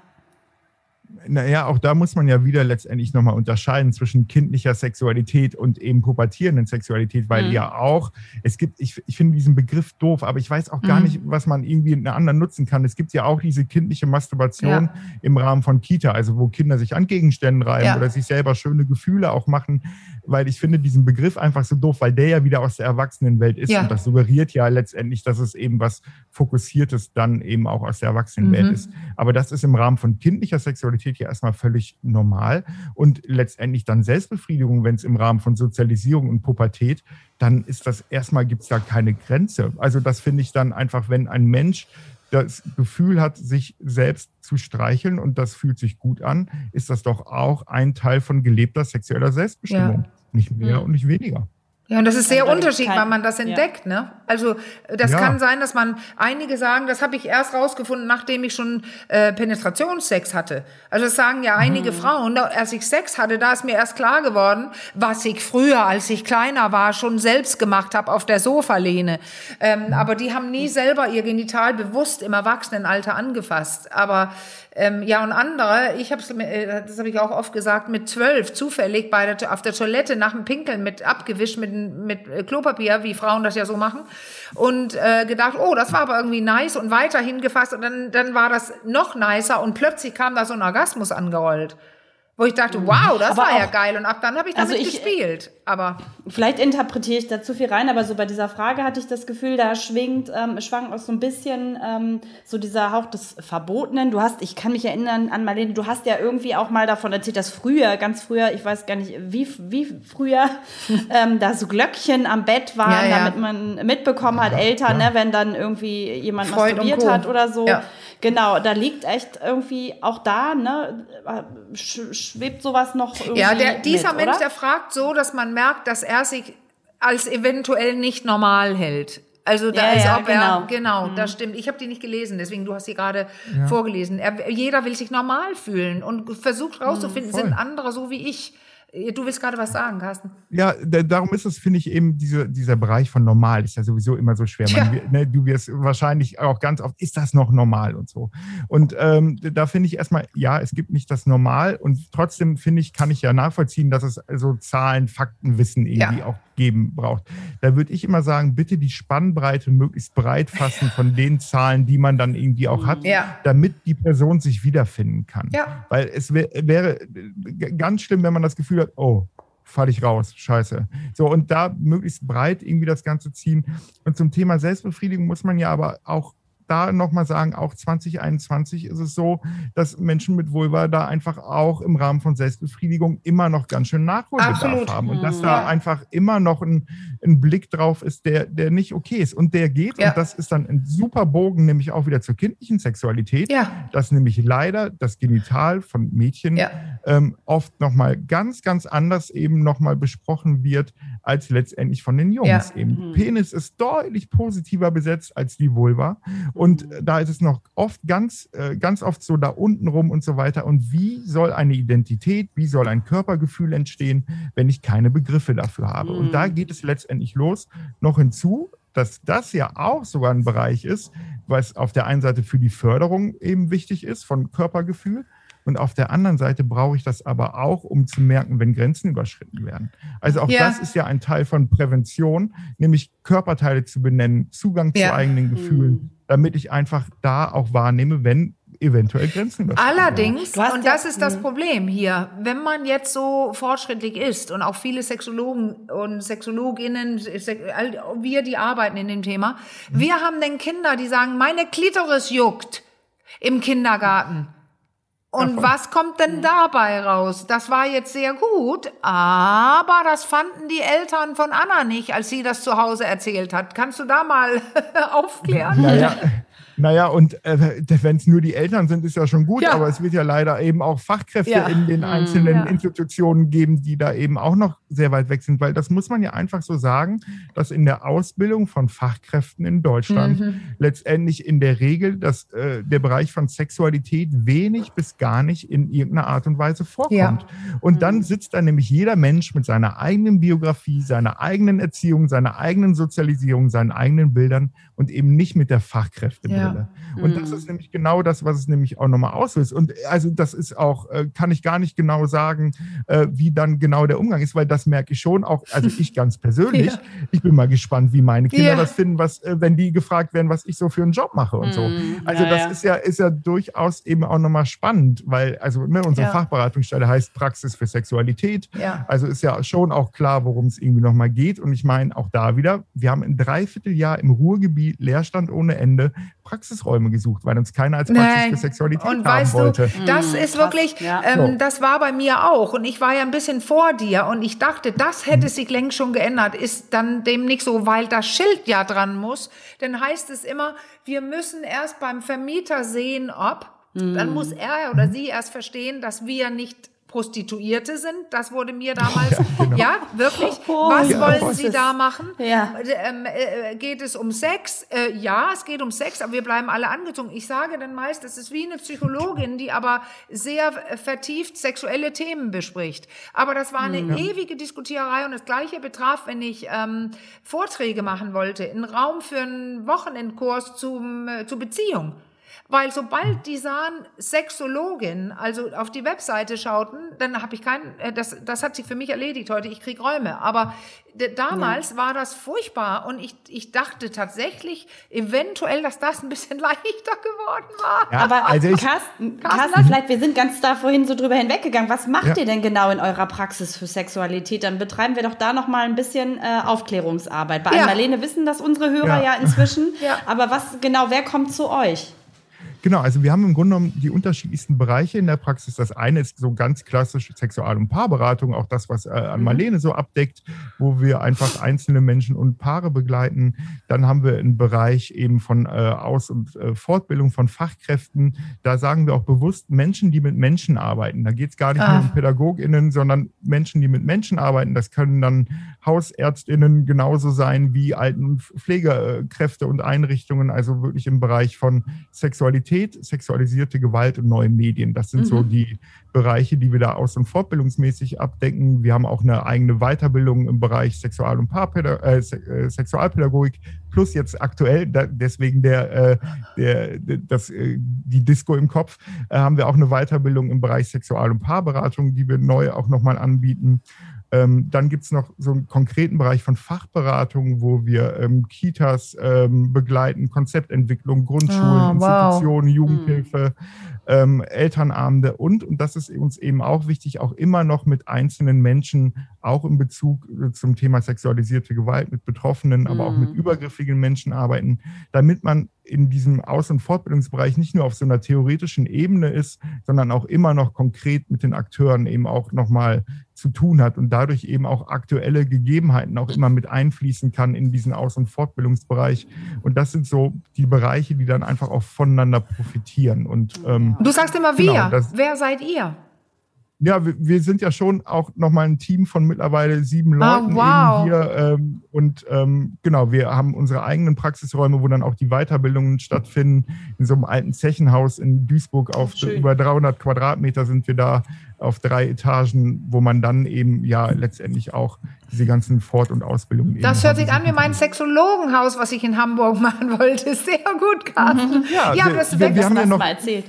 Naja, auch da muss man ja wieder letztendlich nochmal unterscheiden zwischen kindlicher Sexualität und eben pubertierenden Sexualität, weil Mhm. ja auch, es gibt, ich, ich finde diesen Begriff doof, aber ich weiß auch gar Mhm. nicht, was man irgendwie in einer anderen nutzen kann. Es gibt ja auch diese kindliche Masturbation Ja. im Rahmen von Kita, also wo Kinder sich an Gegenständen reiben Ja. oder sich selber schöne Gefühle auch machen, weil ich finde diesen Begriff einfach so doof, weil der ja wieder aus der Erwachsenenwelt ist Ja. und das suggeriert ja letztendlich, dass es eben was Fokussiertes dann eben auch aus der Erwachsenenwelt Mhm. ist. Aber das ist im Rahmen von kindlicher Sexualität ja erstmal völlig normal. Und letztendlich dann Selbstbefriedigung, wenn es im Rahmen von Sozialisierung und Pubertät, dann ist das erstmal, gibt es da keine Grenze. Also das finde ich dann einfach, wenn ein Mensch das Gefühl hat, sich selbst zu streicheln und das fühlt sich gut an, ist das doch auch ein Teil von gelebter sexueller Selbstbestimmung. Nicht mehr Mhm. und nicht weniger. Ja, und das ist sehr unterschiedlich, wann man das ja. entdeckt, ne? Also das Ja. kann sein, dass man einige sagen, das habe ich erst rausgefunden, nachdem ich schon äh, Penetrationssex hatte. Also das sagen ja Mhm. einige Frauen, da, als ich Sex hatte, da ist mir erst klar geworden, was ich früher, als ich kleiner war, schon selbst gemacht habe auf der Sofalehne. Ähm, aber die haben nie selber ihr Genital bewusst im Erwachsenenalter angefasst. Aber ähm, ja, und andere, ich habe äh, das habe ich auch oft gesagt, mit zwölf zufällig bei der, auf der Toilette nach dem Pinkeln mit abgewischt mit, mit äh, Klopapier, wie Frauen das ja so machen, und äh, gedacht, oh, das war aber irgendwie nice und weiterhin gefasst und dann, dann war das noch nicer und plötzlich kam da so ein Orgasmus angerollt. Wo ich dachte, wow, das Aber war ja auch- geil. Und ab dann habe ich damit Also ich- gespielt. Aber Vielleicht interpretiere ich da zu viel rein, aber so bei dieser Frage hatte ich das Gefühl, da schwingt, ähm, schwang auch so ein bisschen ähm, so dieser Hauch des Verbotenen. Du hast, ich kann mich erinnern an Marlene, du hast ja irgendwie auch mal davon erzählt, dass früher, ganz früher, ich weiß gar nicht, wie, wie früher, ähm, da so Glöckchen am Bett waren, Ja, ja. damit man mitbekommen hat, Eltern, ne, wenn dann irgendwie jemand Freud masturbiert hat oder so. Ja. Genau, da liegt echt irgendwie auch da, ne, sch schwebt sowas noch irgendwie ja, der, dieser mit, Mensch, oder? der fragt so, dass man merkt, dass er sich als eventuell nicht normal hält. Also da Ja, ist ja, ob er genau. genau, das stimmt. Ich habe die nicht gelesen, deswegen du hast sie gerade vorgelesen. Er, jeder will sich normal fühlen und versucht rauszufinden, voll. sind andere so wie ich. Du willst gerade was sagen, Carsten. Ja, da, darum ist es, finde ich, eben diese, dieser Bereich von normal ist ja sowieso immer so schwer. Man, ne, du wirst wahrscheinlich auch ganz oft, ist das noch normal und so. Und ähm, da finde ich erstmal, ja, es gibt nicht das Normal und trotzdem finde ich, kann ich ja nachvollziehen, dass es so Zahlen, Faktenwissen irgendwie Ja. auch geben braucht. Da würde ich immer sagen, bitte die Spannbreite möglichst breit fassen von den Zahlen, die man dann irgendwie auch hat, damit die Person sich wiederfinden kann. Weil es wär, wäre g- ganz schlimm, wenn man das Gefühl hat, oh, falle ich raus, scheiße. So, und da möglichst breit irgendwie das Ganze ziehen. Und zum Thema Selbstbefriedigung muss man ja aber auch da nochmal sagen, auch 2021 ist es so, dass Menschen mit Vulva da einfach auch im Rahmen von Selbstbefriedigung immer noch ganz schön Nachholbedarf Absolut. haben. Und dass Mhm. da Ja. einfach immer noch ein, ein Blick drauf ist, der, der nicht okay ist. Und der geht, Ja. und das ist dann ein super Bogen, nämlich auch wieder zur kindlichen Sexualität Ja. dass nämlich leider das Genital von Mädchen Ja. ähm, oft nochmal ganz, ganz anders eben nochmal besprochen wird als letztendlich von den Jungs. Eben. Mhm. Penis ist deutlich positiver besetzt als die Vulva. Und da ist es noch oft ganz, äh, ganz oft so da unten rum und so weiter. Und wie soll eine Identität, wie soll ein Körpergefühl entstehen, wenn ich keine Begriffe dafür habe? Und Mhm. da geht es letztendlich los. Noch hinzu, dass das ja auch sogar ein Bereich ist, was auf der einen Seite für die Förderung eben wichtig ist von Körpergefühl Und auf der anderen Seite brauche ich das aber auch, um zu merken, wenn Grenzen überschritten werden. Also auch ja. das ist ja ein Teil von Prävention, nämlich Körperteile zu benennen, Zugang ja. zu eigenen Gefühlen, mhm. Damit ich einfach da auch wahrnehme, wenn eventuell Grenzen Allerdings, und das ist das mhm. Problem hier, wenn man jetzt so fortschrittlich ist und auch viele Sexologen und Sexologinnen, wir, die arbeiten in dem Thema, mhm. wir haben denn Kinder, die sagen, meine Klitoris juckt im Kindergarten. Und Davon. was kommt denn mhm. dabei raus? Das war jetzt sehr gut, aber das fanden die Eltern von Anna nicht, als sie das zu Hause erzählt hat. Kannst du da mal aufklären? Naja, naja, und äh, wenn es nur die Eltern sind, ist ja schon gut, ja. aber es wird ja leider eben auch Fachkräfte ja. in den mhm. einzelnen ja. Institutionen geben, die da eben auch noch sehr weit weg sind, weil das muss man ja einfach so sagen, dass in der Ausbildung von Fachkräften in Deutschland mhm. letztendlich in der Regel dass, äh, der Bereich von Sexualität wenig bis gar nicht in irgendeiner Art und Weise vorkommt. Und mhm. dann sitzt da nämlich jeder Mensch mit seiner eigenen Biografie, seiner eigenen Erziehung, seiner eigenen Sozialisierung, seinen eigenen Bildern und eben nicht mit der Fachkräftebrille. Ja. Und mhm. das ist nämlich genau das, was es nämlich auch nochmal auslöst. Und also das ist auch, äh, kann ich gar nicht genau sagen, äh, wie dann genau der Umgang ist, weil das merke ich schon auch, also ich ganz persönlich, ja. ich bin mal gespannt, wie meine Kinder ja. das finden, was, äh, wenn die gefragt werden, was ich so für einen Job mache und so. Mhm. Also das ist ja, ist ja durchaus eben auch nochmal spannend, weil, also ne, unsere Fachberatungsstelle heißt Praxis für Sexualität. Also ist ja schon auch klar, worum es irgendwie nochmal geht. Und ich meine, auch da wieder, wir haben ein Dreivierteljahr im Ruhrgebiet Leerstand ohne Ende. Praxisräume gesucht, weil uns keiner als Praxis Nein. für Sexualität und haben weißt wollte. Du, das ist wirklich, ja. ähm, das war bei mir auch und ich war ja ein bisschen vor dir und ich dachte, das hätte mhm. sich längst schon geändert, ist dann dem nicht so, weil das Schild ja dran muss, dann heißt es immer, wir müssen erst beim Vermieter sehen, ob, mhm. dann muss er oder sie erst verstehen, dass wir nicht Prostituierte sind. Das wurde mir damals, ja, genau. ja wirklich. Oh, was ja, wollen Sie da machen? Ja. Ähm, äh, geht es um Sex? Äh, ja, es geht um Sex, aber wir bleiben alle angezogen. Ich sage dann meist, das ist wie eine Psychologin, die aber sehr vertieft sexuelle Themen bespricht. Aber das war eine mhm. ewige Diskutiererei und das Gleiche betraf, wenn ich ähm, Vorträge machen wollte, einen Raum für einen Wochenendkurs zum, äh, zur Beziehung. Weil sobald die sahen Sexologin, also auf die Webseite schauten, dann habe ich keinen, äh, das, das hat sich für mich erledigt heute, ich krieg Räume. Aber damals ja. war das furchtbar und ich, ich dachte tatsächlich eventuell, dass das ein bisschen leichter geworden war. Ja, aber also ich, Carsten, Carsten, vielleicht, wir sind ganz da vorhin so drüber hinweggegangen. Was macht ja. ihr denn genau in eurer Praxis für Sexualität? Dann betreiben wir doch da noch mal ein bisschen äh, Aufklärungsarbeit. Bei ja. Marlene wissen das unsere Hörer ja, inzwischen. Aber was genau, wer kommt zu euch? Genau, also wir haben im Grunde genommen die unterschiedlichsten Bereiche in der Praxis. Das eine ist so ganz klassisch Sexual- und Paarberatung, auch das, was äh, an mhm. Marlene so abdeckt, wo wir einfach einzelne Menschen und Paare begleiten. Dann haben wir einen Bereich eben von äh, Aus- und äh, Fortbildung von Fachkräften. Da sagen wir auch bewusst Menschen, die mit Menschen arbeiten. Da geht es gar nicht ah. nur um PädagogInnen, sondern Menschen, die mit Menschen arbeiten. Das können dann HausärztInnen genauso sein wie Alten- und Pflegekräfte und Einrichtungen, also wirklich im Bereich von Sexualität, sexualisierte Gewalt und neue Medien. Das sind mhm. so die Bereiche, die wir da aus- und fortbildungsmäßig abdecken. Wir haben auch eine eigene Weiterbildung im Bereich Sexual- und Paarpädag äh, äh, Sexualpädagogik, plus jetzt aktuell, da, deswegen der, äh, der, das, äh, die Disco im Kopf, äh, haben wir auch eine Weiterbildung im Bereich Sexual- und Paarberatung, die wir neu auch nochmal anbieten. Ähm, dann gibt es noch so einen konkreten Bereich von Fachberatung, wo wir ähm, Kitas ähm, begleiten, Konzeptentwicklung, Grundschulen, oh, Institutionen, wow. Jugendhilfe, ähm, Elternabende und, und das ist uns eben auch wichtig, auch immer noch mit einzelnen Menschen, auch in Bezug äh, zum Thema sexualisierte Gewalt, mit Betroffenen, aber auch mit mhm. übergriffigen Menschen arbeiten, damit man in diesem Aus- und Fortbildungsbereich nicht nur auf so einer theoretischen Ebene ist, sondern auch immer noch konkret mit den Akteuren eben auch nochmal zu tun hat und dadurch eben auch aktuelle Gegebenheiten auch immer mit einfließen kann in diesen Aus- und Fortbildungsbereich. Und das sind so die Bereiche, die dann einfach auch voneinander profitieren. Und ähm, du sagst immer wir. Genau, Wer seid ihr? ja, wir, wir, sind ja schon auch nochmal ein Team von mittlerweile sieben ah, Leuten oh, wow. hier. Ähm, und ähm, genau, wir haben unsere eigenen Praxisräume, wo dann auch die Weiterbildungen stattfinden. In so einem alten Zechenhaus in Duisburg auf Schön. über 300 Quadratmeter sind wir da auf drei Etagen, wo man dann eben ja letztendlich auch diese ganzen Fort- und Ausbildungen. Das hört sich an wie mein Sexologenhaus, was ich in Hamburg machen wollte. Sehr gut, Carsten. Mhm. Ja, ja wir, das, wir, wir haben ja noch, mal erzählt.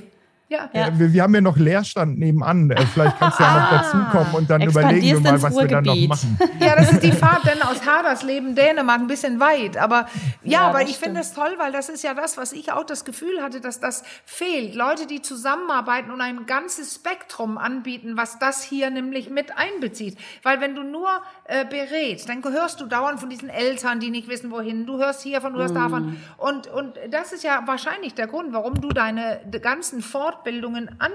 Ja. ja. Wir, wir, haben ja noch Leerstand nebenan. Äh, vielleicht kannst du ja noch ah. dazukommen und dann überlegen wir mal, was wir dann noch machen. Ja, das ist die Fahrt denn aus Hadersleben, Dänemark, ein bisschen weit. Aber ja, ja aber ich finde es toll, weil das ist ja das, was ich auch das Gefühl hatte, dass das fehlt. Leute, die zusammenarbeiten und ein ganzes Spektrum anbieten, was das hier nämlich mit einbezieht. Weil wenn du nur äh, berätst, dann hörst du dauernd von diesen Eltern, die nicht wissen, wohin. Du hörst hiervon, du hörst mm. davon. Und, und das ist ja wahrscheinlich der Grund, warum du deine ganzen Fort Fortbildungen an,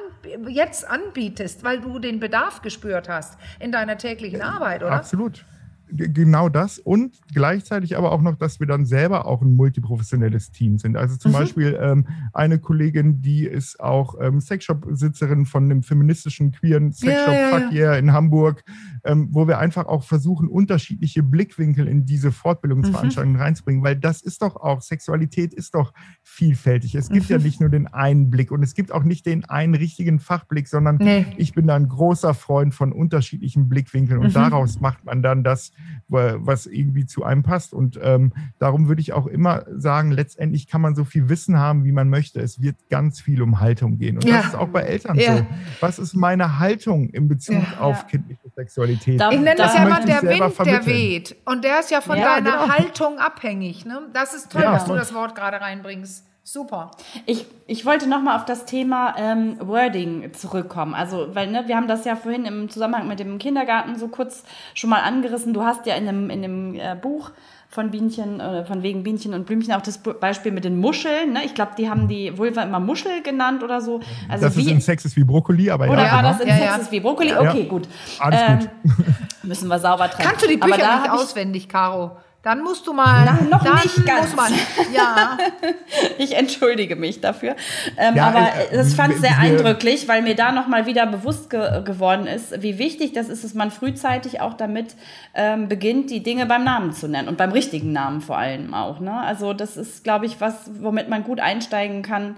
jetzt anbietest, weil du den Bedarf gespürt hast in deiner täglichen Arbeit, oder? Absolut genau das und gleichzeitig aber auch noch, dass wir dann selber auch ein multiprofessionelles Team sind. Also zum mhm. Beispiel ähm, eine Kollegin, die ist auch ähm, Sexshop-Sitzerin von einem feministischen queeren Sexshop ja, ja, ja. in Hamburg, ähm, wo wir einfach auch versuchen, unterschiedliche Blickwinkel in diese Fortbildungsveranstaltungen mhm. reinzubringen, weil das ist doch auch, Sexualität ist doch vielfältig. Es gibt mhm. ja nicht nur den einen Blick und es gibt auch nicht den einen richtigen Fachblick, sondern nee. ich bin da ein großer Freund von unterschiedlichen Blickwinkeln und mhm. daraus macht man dann das, was irgendwie zu einem passt. Und ähm, darum würde ich auch immer sagen, letztendlich kann man so viel Wissen haben, wie man möchte. Es wird ganz viel um Haltung gehen. Und ja. das ist auch bei Eltern ja. so. Was ist meine Haltung in Bezug ja. auf kindliche Sexualität? Ich nenne das ja mal der Wind, vermitteln. der weht. Und der ist ja von deiner genau. Haltung abhängig. Ne? Das ist toll, dass du das Wort gerade reinbringst. Super. Ich, ich wollte noch mal auf das Thema ähm, Wording zurückkommen. Also, weil ne, wir haben das ja vorhin im Zusammenhang mit dem Kindergarten so kurz schon mal angerissen. Du hast ja in dem, in dem äh, Buch von Bienchen, äh, von wegen Bienchen und Blümchen auch das Beispiel mit den Muscheln. Ne? Ich glaube, die haben die Vulva immer Muschel genannt oder so. Also das wie, ist in Sex ist wie Brokkoli, aber oder ja. war das in ja, Sex ja. ist wie Brokkoli? Okay, gut. Alles ähm, gut. Müssen wir sauber trennen. Kannst du die Bücher nicht auswendig, Caro? Dann musst du mal. Na, noch nicht ganz. Man, ja. ich entschuldige mich dafür. Ähm, ja, aber äh, das fand ich sehr eindrücklich, weil mir da nochmal wieder bewusst ge geworden ist, wie wichtig das ist, dass man frühzeitig auch damit ähm, beginnt, die Dinge beim Namen zu nennen und beim richtigen Namen vor allem auch. Ne? Also das ist, glaube ich, was, womit man gut einsteigen kann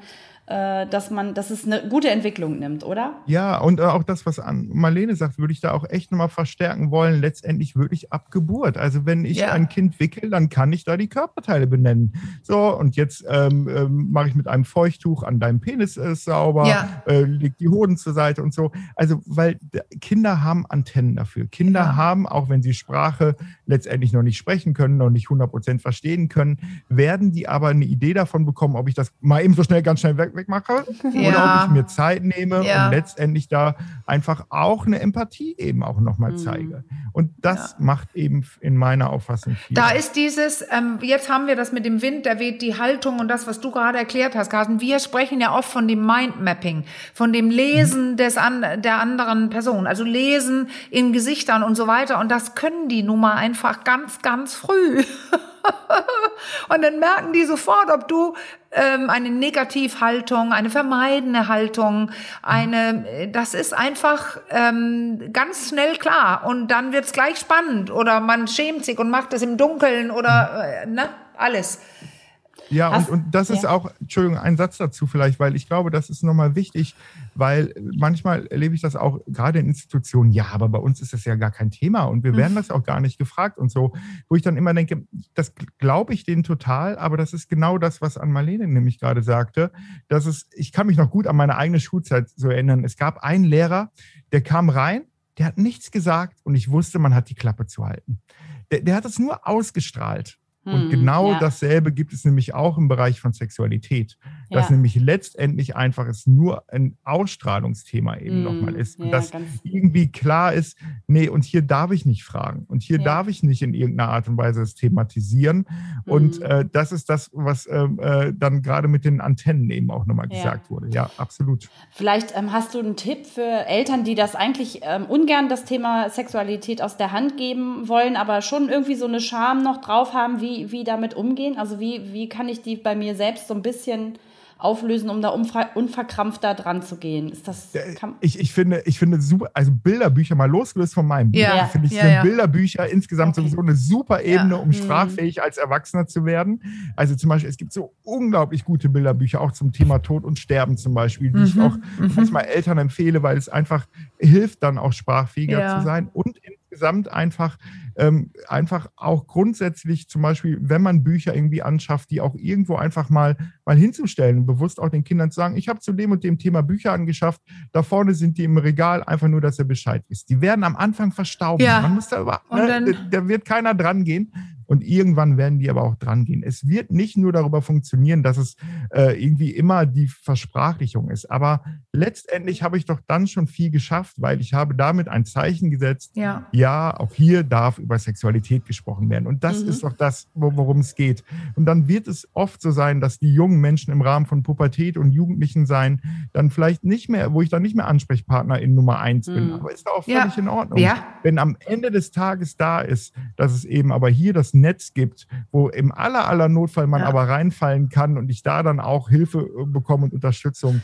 dass man, dass es eine gute Entwicklung nimmt, oder? Ja, und äh, auch das, was Marlene sagt, würde ich da auch echt nochmal verstärken wollen, letztendlich wirklich ab Geburt. Also wenn ich ja. ein Kind wickel, dann kann ich da die Körperteile benennen. So, und jetzt ähm, ähm, mache ich mit einem Feuchttuch an deinem Penis äh, sauber, ja. äh, leg die Hoden zur Seite und so. Also, weil Kinder haben Antennen dafür. Kinder ja. haben, auch wenn sie Sprache letztendlich noch nicht sprechen können, noch nicht 100% verstehen können, werden die aber eine Idee davon bekommen, ob ich das mal eben so schnell, ganz schnell weg wegmache ja. oder ob ich mir Zeit nehme ja. und letztendlich da einfach auch eine Empathie eben auch nochmal mhm. zeige. Und das ja. macht eben in meiner Auffassung viel. Da ist dieses, ähm, jetzt haben wir das mit dem Wind, der weht die Haltung und das, was du gerade erklärt hast, Carsten. Wir sprechen ja oft von dem Mindmapping, von dem Lesen mhm. des an, der anderen Person, also Lesen in Gesichtern und so weiter. Und das können die nun mal einfach ganz, ganz früh. und dann merken die sofort, ob du ähm, eine Negativhaltung, eine vermeidende Haltung, eine, das ist einfach ähm, ganz schnell klar. Und dann wird's gleich spannend oder man schämt sich und macht es im Dunkeln oder äh, ne, alles. Ja, und, und das ist ja. auch, Entschuldigung, ein Satz dazu vielleicht, weil ich glaube, das ist nochmal wichtig, weil manchmal erlebe ich das auch gerade in Institutionen, ja, aber bei uns ist das ja gar kein Thema und wir werden mhm. das auch gar nicht gefragt und so, wo ich dann immer denke, das glaube ich denen total, aber das ist genau das, was an Marlene nämlich gerade sagte, dass es, ich kann mich noch gut an meine eigene Schulzeit so erinnern, es gab einen Lehrer, der kam rein, der hat nichts gesagt und ich wusste, man hat die Klappe zu halten. Der, der hat es nur ausgestrahlt. Und hm, genau ja. dasselbe gibt es nämlich auch im Bereich von Sexualität. Dass ja. nämlich letztendlich einfach es nur ein Ausstrahlungsthema eben mm, nochmal ist. Und ja, dass irgendwie klar ist, nee, und hier darf ich nicht fragen. Und hier darf ich nicht in irgendeiner Art und Weise es thematisieren. Mm. Und äh, das ist das, was ähm, äh, dann gerade mit den Antennen eben auch nochmal gesagt wurde. Ja, absolut. Vielleicht ähm, hast du einen Tipp für Eltern, die das eigentlich ähm, ungern das Thema Sexualität aus der Hand geben wollen, aber schon irgendwie so eine Scham noch drauf haben, wie wie, damit umgehen? Also wie, wie kann ich die bei mir selbst so ein bisschen auflösen, um da unverkrampft da dran zu gehen? Ist das, ich, ich, finde, ich finde super, also Bilderbücher mal losgelöst von meinem Buch, ja. finde ich, ja, sind ja. Bilderbücher insgesamt okay. sowieso eine super Ebene, um mhm. sprachfähig als Erwachsener zu werden. Also zum Beispiel, es gibt so unglaublich gute Bilderbücher, auch zum Thema Tod und Sterben zum Beispiel, die mhm. ich auch mhm. manchmal Eltern empfehle, weil es einfach hilft, dann auch sprachfähiger zu sein und insgesamt einfach, ähm, einfach auch grundsätzlich zum Beispiel, wenn man Bücher irgendwie anschafft, die auch irgendwo einfach mal, mal hinzustellen, bewusst auch den Kindern zu sagen, ich habe zu dem und dem Thema Bücher angeschafft, da vorne sind die im Regal, einfach nur, dass er Bescheid ist. Die werden am Anfang verstauben. Ja. Man muss da, ne, da wird keiner dran gehen. Und irgendwann werden die aber auch dran gehen. Es wird nicht nur darüber funktionieren, dass es äh, irgendwie immer die Versprachlichung ist. Aber letztendlich habe ich doch dann schon viel geschafft, weil ich habe damit ein Zeichen gesetzt. Ja, ja auch hier darf über Sexualität gesprochen werden. Und das mhm. ist doch das, worum es geht. Und dann wird es oft so sein, dass die jungen Menschen im Rahmen von Pubertät und Jugendlichen sein, dann vielleicht nicht mehr, wo ich dann nicht mehr Ansprechpartner in Nummer eins bin. Mhm. Aber ist doch auch völlig ja. in Ordnung. Ja. Wenn am Ende des Tages da ist, dass es eben aber hier das Netz gibt, wo im aller, aller Notfall man ja. aber reinfallen kann und ich da dann auch Hilfe äh, bekomme und Unterstützung.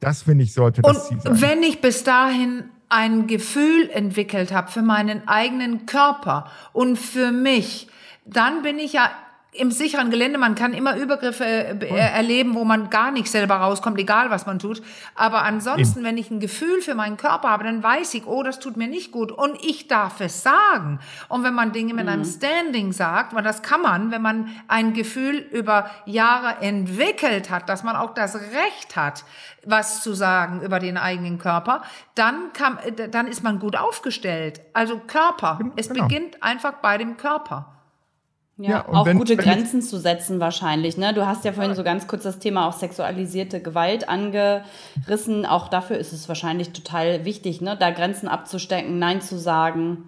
Das finde ich sollte das und Ziel sein. Wenn ich bis dahin ein Gefühl entwickelt habe für meinen eigenen Körper und für mich, dann bin ich ja im sicheren Gelände, man kann immer Übergriffe äh, erleben, wo man gar nicht selber rauskommt, egal was man tut. Aber ansonsten, Eben. wenn ich ein Gefühl für meinen Körper habe, dann weiß ich, oh, das tut mir nicht gut und ich darf es sagen. Und wenn man Dinge mit mhm. einem Standing sagt, weil das kann man, wenn man ein Gefühl über Jahre entwickelt hat, dass man auch das Recht hat, was zu sagen über den eigenen Körper, dann kann, äh, dann ist man gut aufgestellt. Also Körper. Es genau. beginnt einfach bei dem Körper. Ja, ja auch wenn, gute Grenzen zu setzen wahrscheinlich. Ne? Du hast ja vorhin so ganz kurz das Thema auch sexualisierte Gewalt angerissen. Auch dafür ist es wahrscheinlich total wichtig, ne? da Grenzen abzustecken, Nein zu sagen.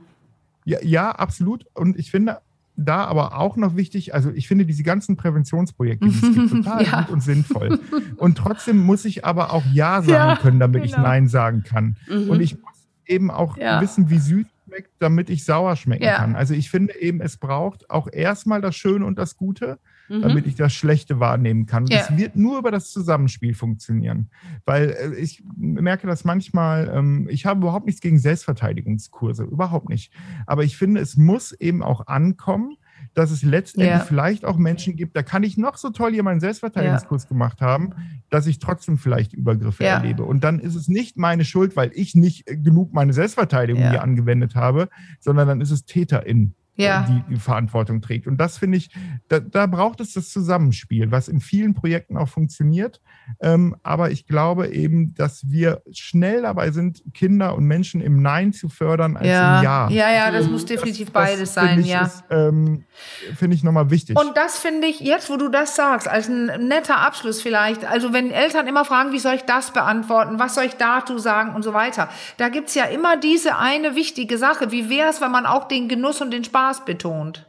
Ja, ja, absolut. Und ich finde da aber auch noch wichtig, also ich finde diese ganzen Präventionsprojekte, die es gibt, total ja. gut und sinnvoll. Und trotzdem muss ich aber auch Ja sagen ja, können, damit genau. ich Nein sagen kann. Mhm. Und ich muss eben auch wissen, wie süß schmeckt, damit ich sauer schmecken ja. kann. Also ich finde eben, es braucht auch erstmal das Schöne und das Gute, mhm. damit ich das Schlechte wahrnehmen kann. Ja. Es wird nur über das Zusammenspiel funktionieren. Weil äh, ich merke das manchmal, ähm, ich habe überhaupt nichts gegen Selbstverteidigungskurse, überhaupt nicht. Aber ich finde, es muss eben auch ankommen, dass es letztendlich ja. vielleicht auch Menschen gibt, da kann ich noch so toll hier meinen Selbstverteidigungskurs ja. gemacht haben, dass ich trotzdem vielleicht Übergriffe ja. erlebe. Und dann ist es nicht meine Schuld, weil ich nicht genug meine Selbstverteidigung hier angewendet habe, sondern dann ist es TäterInnen ja. die, die Verantwortung trägt. Und das finde ich, da, da, braucht es das Zusammenspiel, was in vielen Projekten auch funktioniert. Ähm, aber ich glaube eben, dass wir schnell dabei sind, Kinder und Menschen im Nein zu fördern als ja. im Ja. Ja, ja, das muss definitiv das, beides das sein, ich, ja. Ähm, finde ich nochmal wichtig. Und das finde ich, jetzt wo du das sagst, als ein netter Abschluss vielleicht, also wenn Eltern immer fragen, wie soll ich das beantworten, was soll ich dazu sagen und so weiter, da gibt's ja immer diese eine wichtige Sache, wie wäre es, wenn man auch den Genuss und den Spaß Spaß betont.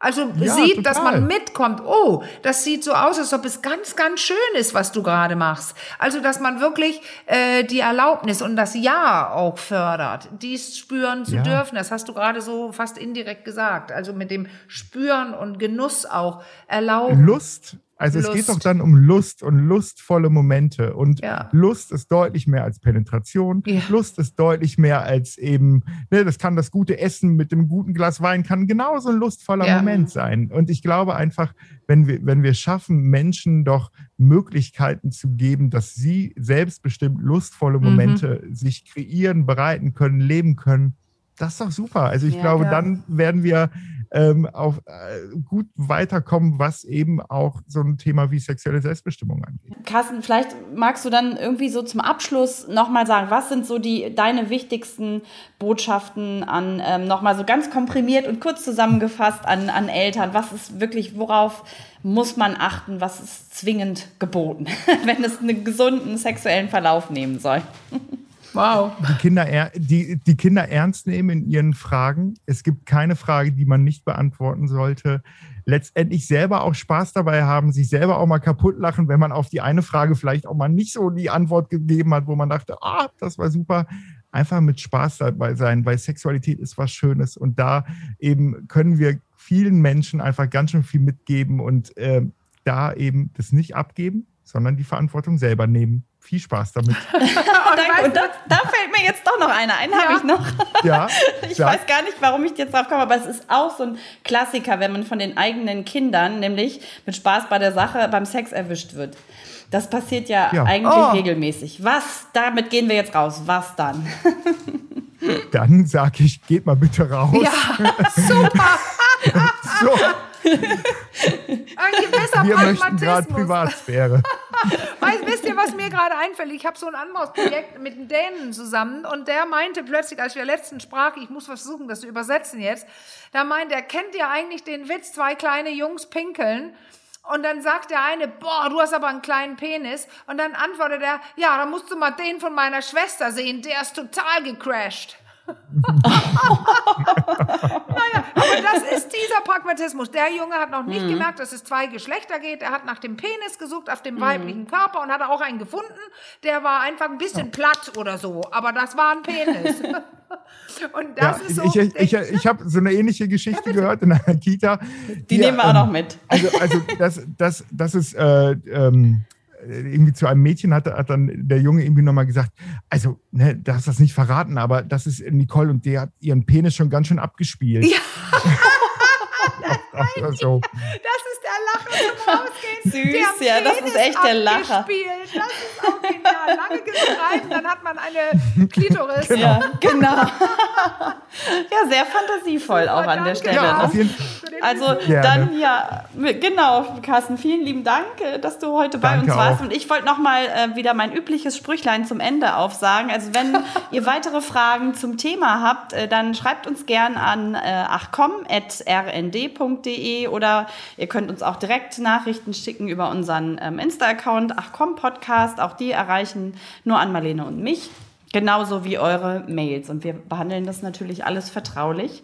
Also ja, sieht, total. dass man mitkommt. Oh, das sieht so aus, als ob es ganz, ganz schön ist, was du gerade machst. Also, dass man wirklich äh, die Erlaubnis und das Ja auch fördert, dies spüren zu ja. dürfen. Das hast du gerade so fast indirekt gesagt. Also mit dem Spüren und Genuss auch erlauben. Lust also Lust. es geht doch dann um Lust und lustvolle Momente. Und ja. Lust ist deutlich mehr als Penetration. Ja. Lust ist deutlich mehr als eben, ne, das kann das gute Essen mit dem guten Glas Wein, kann genauso ein lustvoller ja. Moment sein. Und ich glaube einfach, wenn wir, wenn wir schaffen, Menschen doch Möglichkeiten zu geben, dass sie selbstbestimmt lustvolle mhm. Momente mhm. sich kreieren, bereiten können, leben können, das ist doch super. Also ich glaube, dann werden wir ähm, auf, äh, gut weiterkommen, was eben auch so ein Thema wie sexuelle Selbstbestimmung angeht. Carsten, vielleicht magst du dann irgendwie so zum Abschluss nochmal sagen, was sind so die deine wichtigsten Botschaften an, ähm, nochmal so ganz komprimiert und kurz zusammengefasst an, an Eltern? Was ist wirklich, worauf muss man achten, was ist zwingend geboten, wenn es einen gesunden sexuellen Verlauf nehmen soll? Wow. Die Kinder, die, die Kinder ernst nehmen in ihren Fragen. Es gibt keine Frage, die man nicht beantworten sollte. Letztendlich selber auch Spaß dabei haben, sich selber auch mal kaputt lachen, wenn man auf die eine Frage vielleicht auch mal nicht so die Antwort gegeben hat, wo man dachte, ah, das war super. Einfach mit Spaß dabei sein, weil Sexualität ist was Schönes und da eben können wir vielen Menschen einfach ganz schön viel mitgeben und äh, da eben das nicht abgeben, sondern die Verantwortung selber nehmen viel Spaß damit. und, und da, da, fällt mir jetzt doch noch einer ein, ja. habe ich noch. Ja. ich ja. weiß gar nicht, warum ich jetzt drauf komme, aber es ist auch so ein Klassiker, wenn man von den eigenen Kindern, nämlich mit Spaß bei der Sache beim Sex erwischt wird. Das passiert ja, ja. eigentlich oh. regelmäßig. Was? Damit gehen wir jetzt raus. Was dann? dann sage ich, geht mal bitte raus. Ja, super. So, Ein gewisser wir möchten gerade Pragmatismus. Privatsphäre. Weißt, wisst ihr, was mir gerade einfällt? Ich habe so ein anderes mit einem Dänen zusammen und der meinte plötzlich, als wir letztens sprachen, ich muss versuchen, das zu übersetzen jetzt, da meint er, kennt ihr eigentlich den Witz, zwei kleine Jungs pinkeln? Und dann sagt der eine, boah, du hast aber einen kleinen Penis. Und dann antwortet er, ja, dann musst du mal den von meiner Schwester sehen, der ist total gecrashed. naja, aber das ist dieser Pragmatismus. Der Junge hat noch nicht gemerkt, dass es zwei Geschlechter geht. Er hat nach dem Penis gesucht, auf dem weiblichen Körper und hat auch einen gefunden. Der war einfach ein bisschen platt oder so, aber das war ein Penis. und das Ja, ist so. ich ich, ich, ich habe so eine ähnliche Geschichte gehört in einer Kita. Die nehmen wir auch ähm, noch mit. Also, also das, das, das ist äh, ähm, irgendwie zu einem Mädchen hat, hat dann der Junge irgendwie nochmal gesagt, also, ne, du hast das nicht verraten, aber das ist Nicole und der hat ihren Penis schon ganz schön abgespielt. Ja. so. Das Lacher zum Rausgehen. Süß, ja, das ist echt der Lacher. abgespielt. Das ist auch genial. Lange gestreift, dann hat man eine Klitoris. Ja, genau. ja, sehr fantasievoll auch an der. Stelle. Ja, ne? auf jeden Also Gerne. dann ja, genau, Carsten, vielen lieben Dank, äh, dass du heute bei Danke uns warst. auch. Und ich wollte nochmal äh, wieder mein übliches Sprüchlein zum Ende aufsagen. Also wenn ihr weitere Fragen zum Thema habt, äh, dann schreibt uns gern an äh, achcom.rnd.de oder ihr könnt uns auch direkt Nachrichten schicken über unseren ähm, Insta-Account Achcom Podcast. Auch die erreichen nur an Marlene und mich. Genauso wie eure Mails. Und wir behandeln das natürlich alles vertraulich.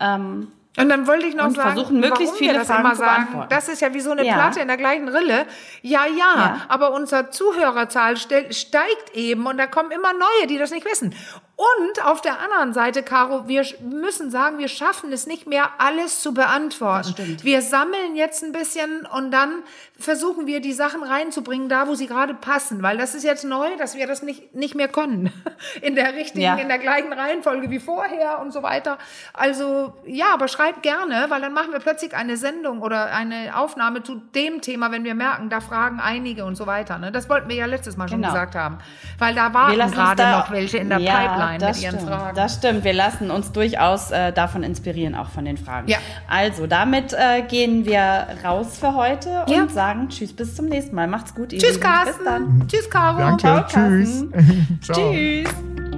Ähm, Und dann wollte ich noch Und sagen, versuchen, möglichst viele wir das Fragen immer zu sagen. beantworten. Das ist ja wie so eine Ja. Platte in der gleichen Rille. Ja, ja, Ja. aber unsere Zuhörerzahl steigt eben und da kommen immer neue, die das nicht wissen. Und auf der anderen Seite, Caro, wir müssen sagen, wir schaffen es nicht mehr, alles zu beantworten. Wir sammeln jetzt ein bisschen und dann versuchen wir, die Sachen reinzubringen, da wo sie gerade passen. Weil das ist jetzt neu, dass wir das nicht, nicht mehr können. In der richtigen, Ja. in der gleichen Reihenfolge wie vorher und so weiter. Also ja, aber schreibt gerne, weil dann machen wir plötzlich eine Sendung oder eine Aufnahme zu dem Thema, wenn wir merken, da fragen einige und so weiter. Ne? Das wollten wir ja letztes Mal schon Genau. gesagt haben. Weil da uns gerade noch welche in der ja, Pipeline das mit ihren stimmt, Fragen. Das stimmt. Wir lassen uns durchaus äh, davon inspirieren, auch von den Fragen. Ja. Also, damit äh, gehen wir raus für heute Ja. und sagen Tschüss, bis zum nächsten Mal. Macht's gut, ihr Tschüss, Lieben. Bis dann. Carsten. Tschüss, Caro. Danke, Ciao, tschüss. Carsten. Ciao. Tschüss.